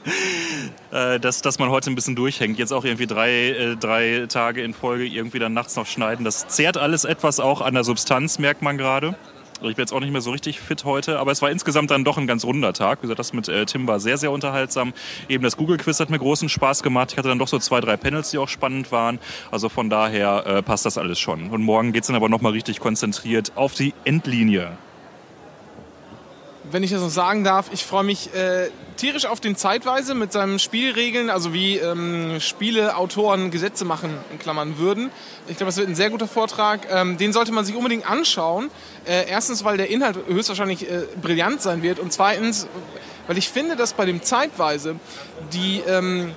äh, dass, dass man heute ein bisschen durchhängt. Jetzt auch irgendwie drei, äh, drei Tage in Folge irgendwie dann nachts noch schneiden. Das zehrt alles etwas auch an der Substanz, merkt man gerade. Also Ich bin jetzt auch nicht mehr so richtig fit heute, aber es war insgesamt dann doch ein ganz runder Tag. Wie gesagt, das mit äh, Tim war sehr, sehr unterhaltsam. Eben das Google-Quiz hat mir großen Spaß gemacht. Ich hatte dann doch so zwei, drei Panels, die auch spannend waren. Also von daher äh, passt das alles schon. Und morgen geht es dann aber nochmal richtig konzentriert auf die Endlinie. Wenn ich das noch sagen darf, ich freue mich äh, tierisch auf den Zeitweise mit seinen Spielregeln, also wie ähm, Spieleautoren Gesetze machen, in Klammern würden. Ich glaube, das wird ein sehr guter Vortrag. Ähm, den sollte man sich unbedingt anschauen. Äh, erstens, weil der Inhalt höchstwahrscheinlich äh, brillant sein wird und zweitens, weil ich finde, dass bei dem Zeitweise die ähm,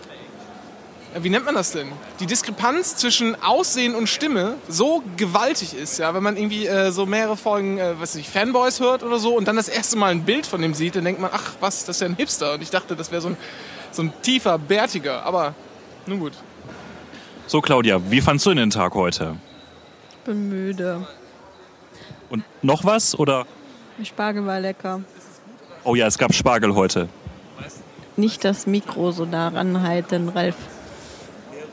wie nennt man das denn? Die Diskrepanz zwischen Aussehen und Stimme so gewaltig ist, ja, wenn man irgendwie äh, so mehrere Folgen, äh, was weiß ich, Fanboys hört oder so und dann das erste Mal ein Bild von dem sieht, dann denkt man, ach was, das ist ja ein Hipster und ich dachte, das wäre so ein, so ein tiefer, bärtiger, aber nun gut. So, Claudia, wie fandst du den Tag heute? Ich bin müde. Und noch was? Oder? Der Spargel war lecker. Oh ja, es gab Spargel heute. Nicht das Mikro so nah ranhalten, Ralf.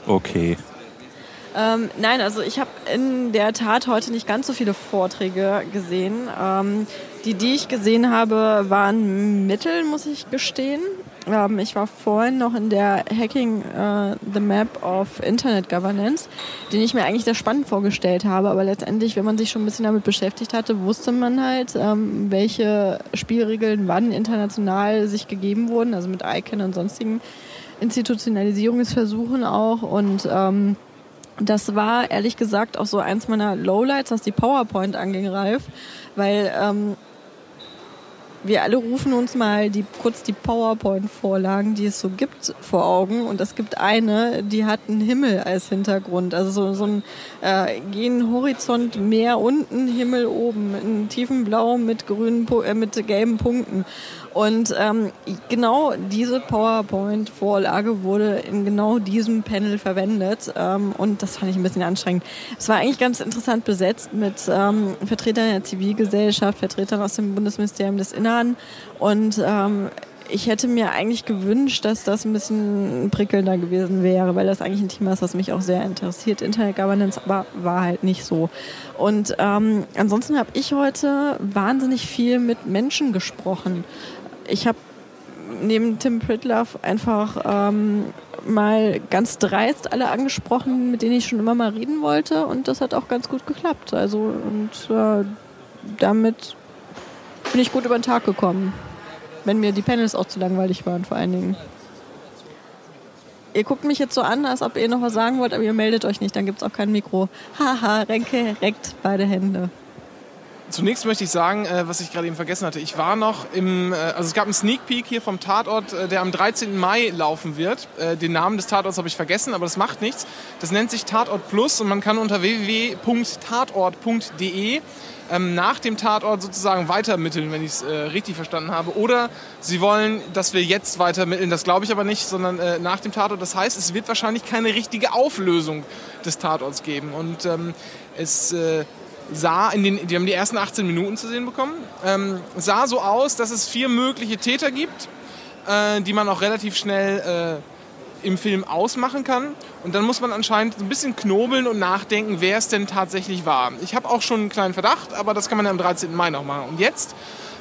Okay. Ähm, nein, also ich habe in der Tat heute nicht ganz so viele Vorträge gesehen. Ähm, die, die ich gesehen habe, waren mittel, muss ich gestehen. Ähm, ich war vorhin noch in der Hacking äh, the Map of Internet Governance, den ich mir eigentlich sehr spannend vorgestellt habe. Aber letztendlich, wenn man sich schon ein bisschen damit beschäftigt hatte, wusste man halt, ähm, welche Spielregeln wann international sich gegeben wurden, also mit ICANN und sonstigen Institutionalisierungsversuchen auch. Und ähm, das war ehrlich gesagt auch so eins meiner Lowlights, was die PowerPoint anging, Ralf, weil ähm, wir alle rufen uns mal die, kurz die PowerPoint-Vorlagen, die es so gibt, vor Augen. Und es gibt eine, die hat einen Himmel als Hintergrund. Also so, so ein äh, gehen Horizont Meer unten, Himmel oben, in tiefem Blau mit grünen, äh, mit gelben Punkten. Und ähm, genau diese PowerPoint-Vorlage wurde in genau diesem Panel verwendet. Ähm, und das fand ich ein bisschen anstrengend. Es war eigentlich ganz interessant besetzt mit ähm, Vertretern der Zivilgesellschaft, Vertretern aus dem Bundesministerium des Innern. Und ähm, ich hätte mir eigentlich gewünscht, dass das ein bisschen prickelnder gewesen wäre, weil das eigentlich ein Thema ist, was mich auch sehr interessiert, Internet Governance, aber war halt nicht so. Und ähm, ansonsten habe ich heute wahnsinnig viel mit Menschen gesprochen. Ich habe neben Tim Pritloff einfach ähm, mal ganz dreist alle angesprochen, mit denen ich schon immer mal reden wollte und das hat auch ganz gut geklappt. Also und äh, damit bin ich gut über den Tag gekommen. Wenn mir die Panels auch zu langweilig waren, vor allen Dingen. Ihr guckt mich jetzt so an, als ob ihr noch was sagen wollt, aber ihr meldet euch nicht, dann gibt es auch kein Mikro. Haha, Renke reckt beide Hände. Zunächst möchte ich sagen, äh, was ich gerade eben vergessen hatte. Ich war noch im, äh, also es gab einen Sneak Peek hier vom Tatort, äh, der am 13. Mai laufen wird. Den Namen des Tatorts habe ich vergessen, aber das macht nichts. Das nennt sich Tatort Plus und man kann unter www.tatort.de ähm, nach dem Tatort sozusagen weitermitteln, wenn ich es äh, richtig verstanden habe. Oder sie wollen, dass wir jetzt weitermitteln. Das glaube ich aber nicht, sondern äh, nach dem Tatort. Das heißt, es wird wahrscheinlich keine richtige Auflösung des Tatorts geben. Und ähm, es äh, sah in den, die haben die ersten 18 Minuten zu sehen bekommen, ähm, sah so aus, dass es vier mögliche Täter gibt, äh, die man auch relativ schnell im Film ausmachen kann. Und dann muss man anscheinend ein bisschen knobeln und nachdenken, wer es denn tatsächlich war. Ich habe auch schon einen kleinen Verdacht, aber das kann man ja am 13. Mai noch machen. Und jetzt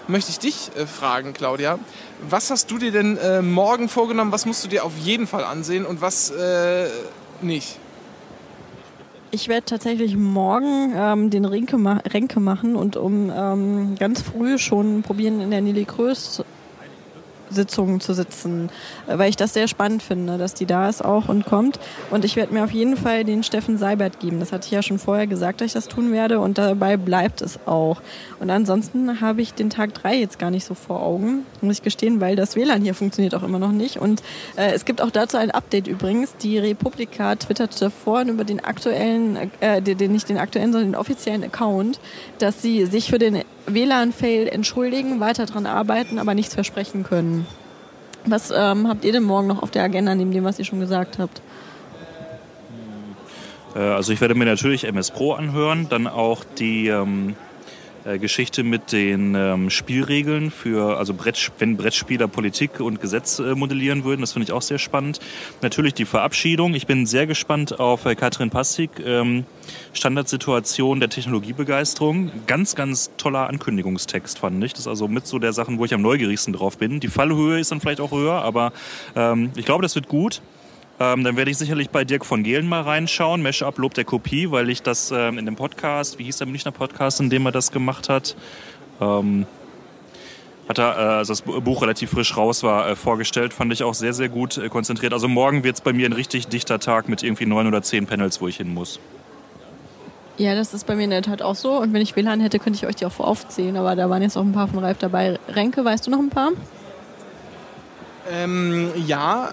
möchte ich dich äh, fragen, Claudia. Was hast du dir denn äh, morgen vorgenommen? Was musst du dir auf jeden Fall ansehen und was äh, nicht? Ich werde tatsächlich morgen ähm, den Renke, ma machen und um ähm, ganz früh schon probieren, in der Nili Krös Sitzungen zu sitzen, äh, weil ich das sehr spannend finde, dass die da ist auch und kommt. Und ich werde mir auf jeden Fall den Steffen Seibert geben. Das hatte ich ja schon vorher gesagt, dass ich das tun werde und dabei bleibt es auch. Und ansonsten habe ich den Tag 3 jetzt gar nicht so vor Augen, muss ich gestehen, weil das WLAN hier funktioniert auch immer noch nicht. Und äh, es gibt auch dazu ein Update übrigens. Die Republika twitterte vorhin über den aktuellen, äh, den, nicht den aktuellen, sondern den offiziellen Account, dass sie sich für den WLAN-Fail entschuldigen, weiter dran arbeiten, aber nichts versprechen können. Was ähm, habt ihr denn morgen noch auf der Agenda neben dem, was ihr schon gesagt habt? Äh, Also ich werde mir natürlich MS Pro anhören, dann auch die ähm, äh, Geschichte mit den ähm, Spielregeln für, also Brett, wenn Brettspieler Politik und Gesetz äh, modellieren würden, das finde ich auch sehr spannend. Natürlich die Verabschiedung. Ich bin sehr gespannt auf äh, Katrin Passig, ähm, Standardsituation der Technologiebegeisterung. Ganz, ganz toller Ankündigungstext, fand ich. Das ist also mit so der Sachen, wo ich am neugierigsten drauf bin. Die Fallhöhe ist dann vielleicht auch höher, aber ähm, ich glaube, das wird gut. Ähm, dann werde ich sicherlich bei Dirk von Gehlen mal reinschauen. Mashup Lob der Kopie, weil ich das ähm, in dem Podcast, wie hieß der Münchner Podcast, in dem er das gemacht hat, ähm, hat er, äh, als das Buch relativ frisch raus war, äh, vorgestellt. Fand ich auch sehr, sehr gut äh, konzentriert. Also morgen wird es bei mir ein richtig dichter Tag mit irgendwie neun oder zehn Panels, wo ich hin muss. Ja, das ist bei mir in der Tat auch so. Und wenn ich WLAN hätte, könnte ich euch die auch aufzählen. Aber da waren jetzt auch ein paar von Ralf dabei. Renke, weißt du noch ein paar? Ähm, ja,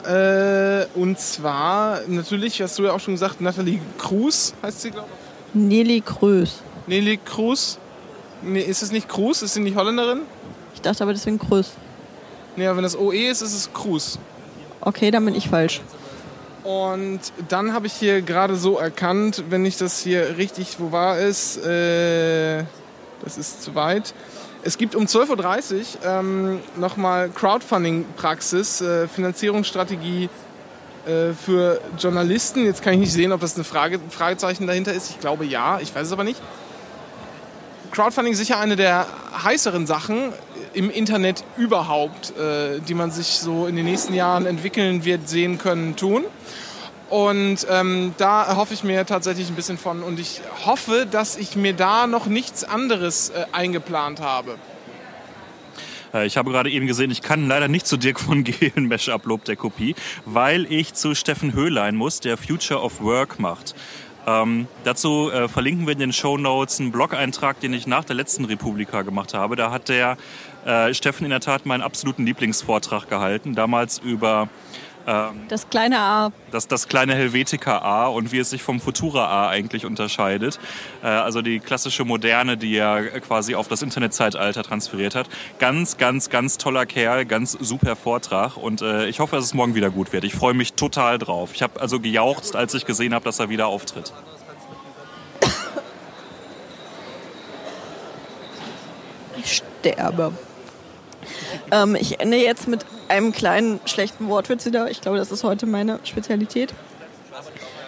äh, und zwar natürlich, hast du ja auch schon gesagt, Nathalie Cruz heißt sie, glaube ich. Nelly Krös. Nelly Cruz. Nee, ist es nicht Cruz? Ist sie nicht Holländerin? Ich dachte aber deswegen Krös. Nee, aber wenn das OE ist, ist es Cruz. Okay, dann bin ich falsch. Und dann habe ich hier gerade so erkannt, wenn ich das hier richtig, wo war es? Äh, das ist zu weit. Es gibt um 12.30 Uhr ähm, nochmal Crowdfunding-Praxis, äh, Finanzierungsstrategie äh, für Journalisten. Jetzt kann ich nicht sehen, ob das eine Frage, Fragezeichen dahinter ist. Ich glaube ja, ich weiß es aber nicht. Crowdfunding ist sicher eine der heißeren Sachen im Internet überhaupt, äh, die man sich so in den nächsten Jahren entwickeln wird, sehen können, tun. Und ähm, da erhoffe ich mir tatsächlich ein bisschen von. Und ich hoffe, dass ich mir da noch nichts anderes äh, eingeplant habe. Äh, Ich habe gerade eben gesehen, ich kann leider nicht zu Dirk von Gehlen Mashup Lob der Kopie, weil ich zu Steffen Höhlein muss, der Future of Work macht. Ähm, dazu äh, verlinken wir in den Show Notes einen Blog-Eintrag, den ich nach der letzten Republika gemacht habe. Da hat der äh, Steffen in der Tat meinen absoluten Lieblingsvortrag gehalten, damals über ähm, Das kleine A. das, das kleine Helvetica A und wie es sich vom Futura A eigentlich unterscheidet. Äh, also die klassische Moderne, die er quasi auf das Internetzeitalter transferiert hat. Ganz, ganz, ganz toller Kerl, ganz super Vortrag und äh, ich hoffe, dass es morgen wieder gut wird. Ich freue mich total drauf. Ich habe also gejauchzt, als ich gesehen habe, dass er wieder auftritt. Ich sterbe. Ähm, ich ende jetzt mit einem kleinen schlechten Wortwitz wieder. Ich glaube, das ist heute meine Spezialität.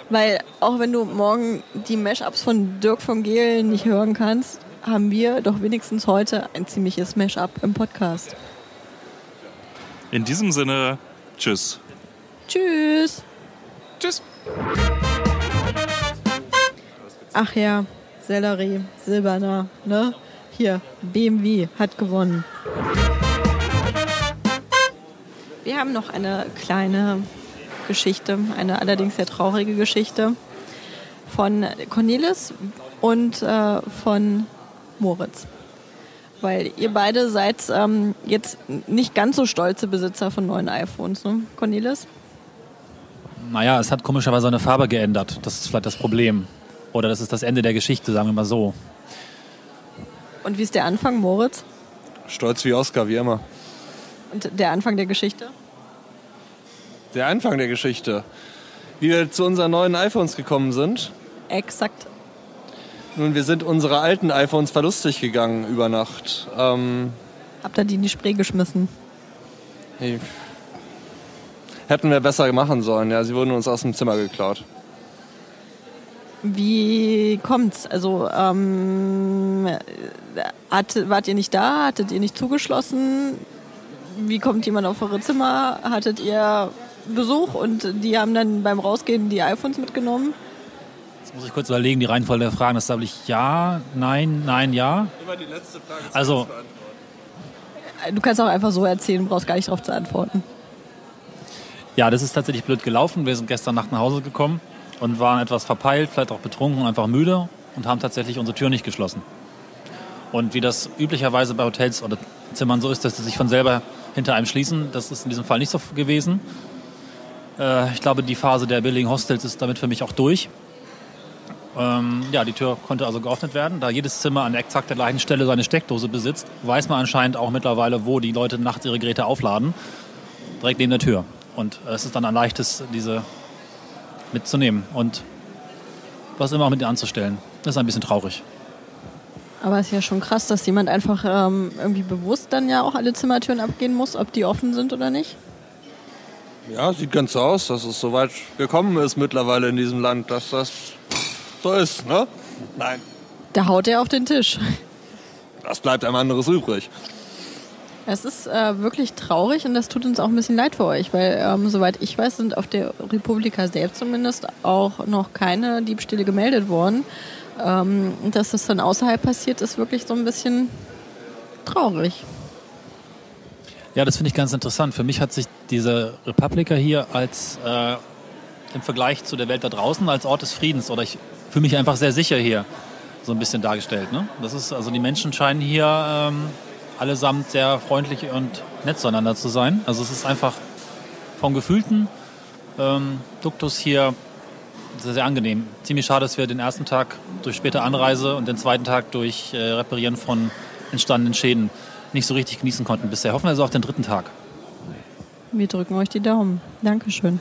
Weil auch wenn du morgen die Mashups von Dirk von Gehlen nicht hören kannst, haben wir doch wenigstens heute ein ziemliches Mashup im Podcast. In diesem Sinne, tschüss. Tschüss. Tschüss. Ach ja, Sellerie, Silberner, ne? Hier, BMW hat gewonnen. Wir haben noch eine kleine Geschichte, eine allerdings sehr traurige Geschichte von Cornelis und äh, von Moritz. Weil ihr beide seid ähm, jetzt nicht ganz so stolze Besitzer von neuen iPhones, ne, Cornelis? Naja, es hat komischerweise eine Farbe geändert. Das ist vielleicht das Problem. Oder das ist das Ende der Geschichte, sagen wir mal so. Und wie ist der Anfang, Moritz? Stolz wie Oscar, wie immer. Und der Anfang der Geschichte? Der Anfang der Geschichte. Wie wir zu unseren neuen iPhones gekommen sind. Exakt. Nun, wir sind unsere alten iPhones verlustig gegangen über Nacht. Ähm, Habt ihr die in die Spree geschmissen? hey. hätten wir besser machen sollen. Ja, sie wurden uns aus dem Zimmer geklaut. Wie kommt's? Also ähm, hat, wart ihr nicht da? Hattet ihr nicht zugeschlossen? Wie kommt jemand auf eure Zimmer? Hattet ihr Besuch und die haben dann beim Rausgehen die iPhones mitgenommen? Jetzt muss ich kurz überlegen, die Reihenfolge der Fragen. Das glaube ich ja, nein, nein, ja. Immer die letzte Frage. Also, Du kannst auch einfach so erzählen, brauchst gar nicht darauf zu antworten. ja, das ist tatsächlich blöd gelaufen. Wir sind gestern Nacht nach Hause gekommen und waren etwas verpeilt, vielleicht auch betrunken und einfach müde und haben tatsächlich unsere Tür nicht geschlossen. Und wie das üblicherweise bei Hotels oder Zimmern so ist, dass sie sich von selber hinter einem schließen, das ist in diesem Fall nicht so gewesen. Äh, ich glaube, die Phase der billigen Hostels ist damit für mich auch durch. Ähm, ja, die Tür konnte also geöffnet werden. Da jedes Zimmer an exakt der gleichen Stelle seine Steckdose besitzt, weiß man anscheinend auch mittlerweile, wo die Leute nachts ihre Geräte aufladen. Direkt neben der Tür. Und äh, es ist dann ein leichtes, diese mitzunehmen und was immer auch mit ihr anzustellen. Das ist ein bisschen traurig. Aber es ist ja schon krass, dass jemand einfach ähm, irgendwie bewusst dann ja auch alle Zimmertüren abgehen muss, ob die offen sind oder nicht. Ja, sieht ganz so aus, dass es so weit gekommen ist mittlerweile in diesem Land, dass das so ist, ne? Nein, Da haut er auf den Tisch. das bleibt einem anderes übrig. Es ist äh, wirklich traurig und das tut uns auch ein bisschen leid für euch, weil ähm, soweit ich weiß, sind auf der Republika selbst zumindest auch noch keine Diebstähle gemeldet worden. Ähm, dass das dann außerhalb passiert, ist wirklich so ein bisschen traurig. Ja, das finde ich ganz interessant. Für mich hat sich diese Republika hier als äh, im Vergleich zu der Welt da draußen als Ort des Friedens oder ich fühle mich einfach sehr sicher hier so ein bisschen dargestellt. Ne? Das ist also die Menschen scheinen hier ähm, allesamt sehr freundlich und nett zueinander zu sein. Also es ist einfach vom gefühlten ähm, Duktus hier sehr, sehr angenehm. Ziemlich schade, dass wir den ersten Tag durch späte Anreise und den zweiten Tag durch äh, Reparieren von entstandenen Schäden nicht so richtig genießen konnten bisher. Hoffen wir also auf den dritten Tag. Wir drücken euch die Daumen. Dankeschön.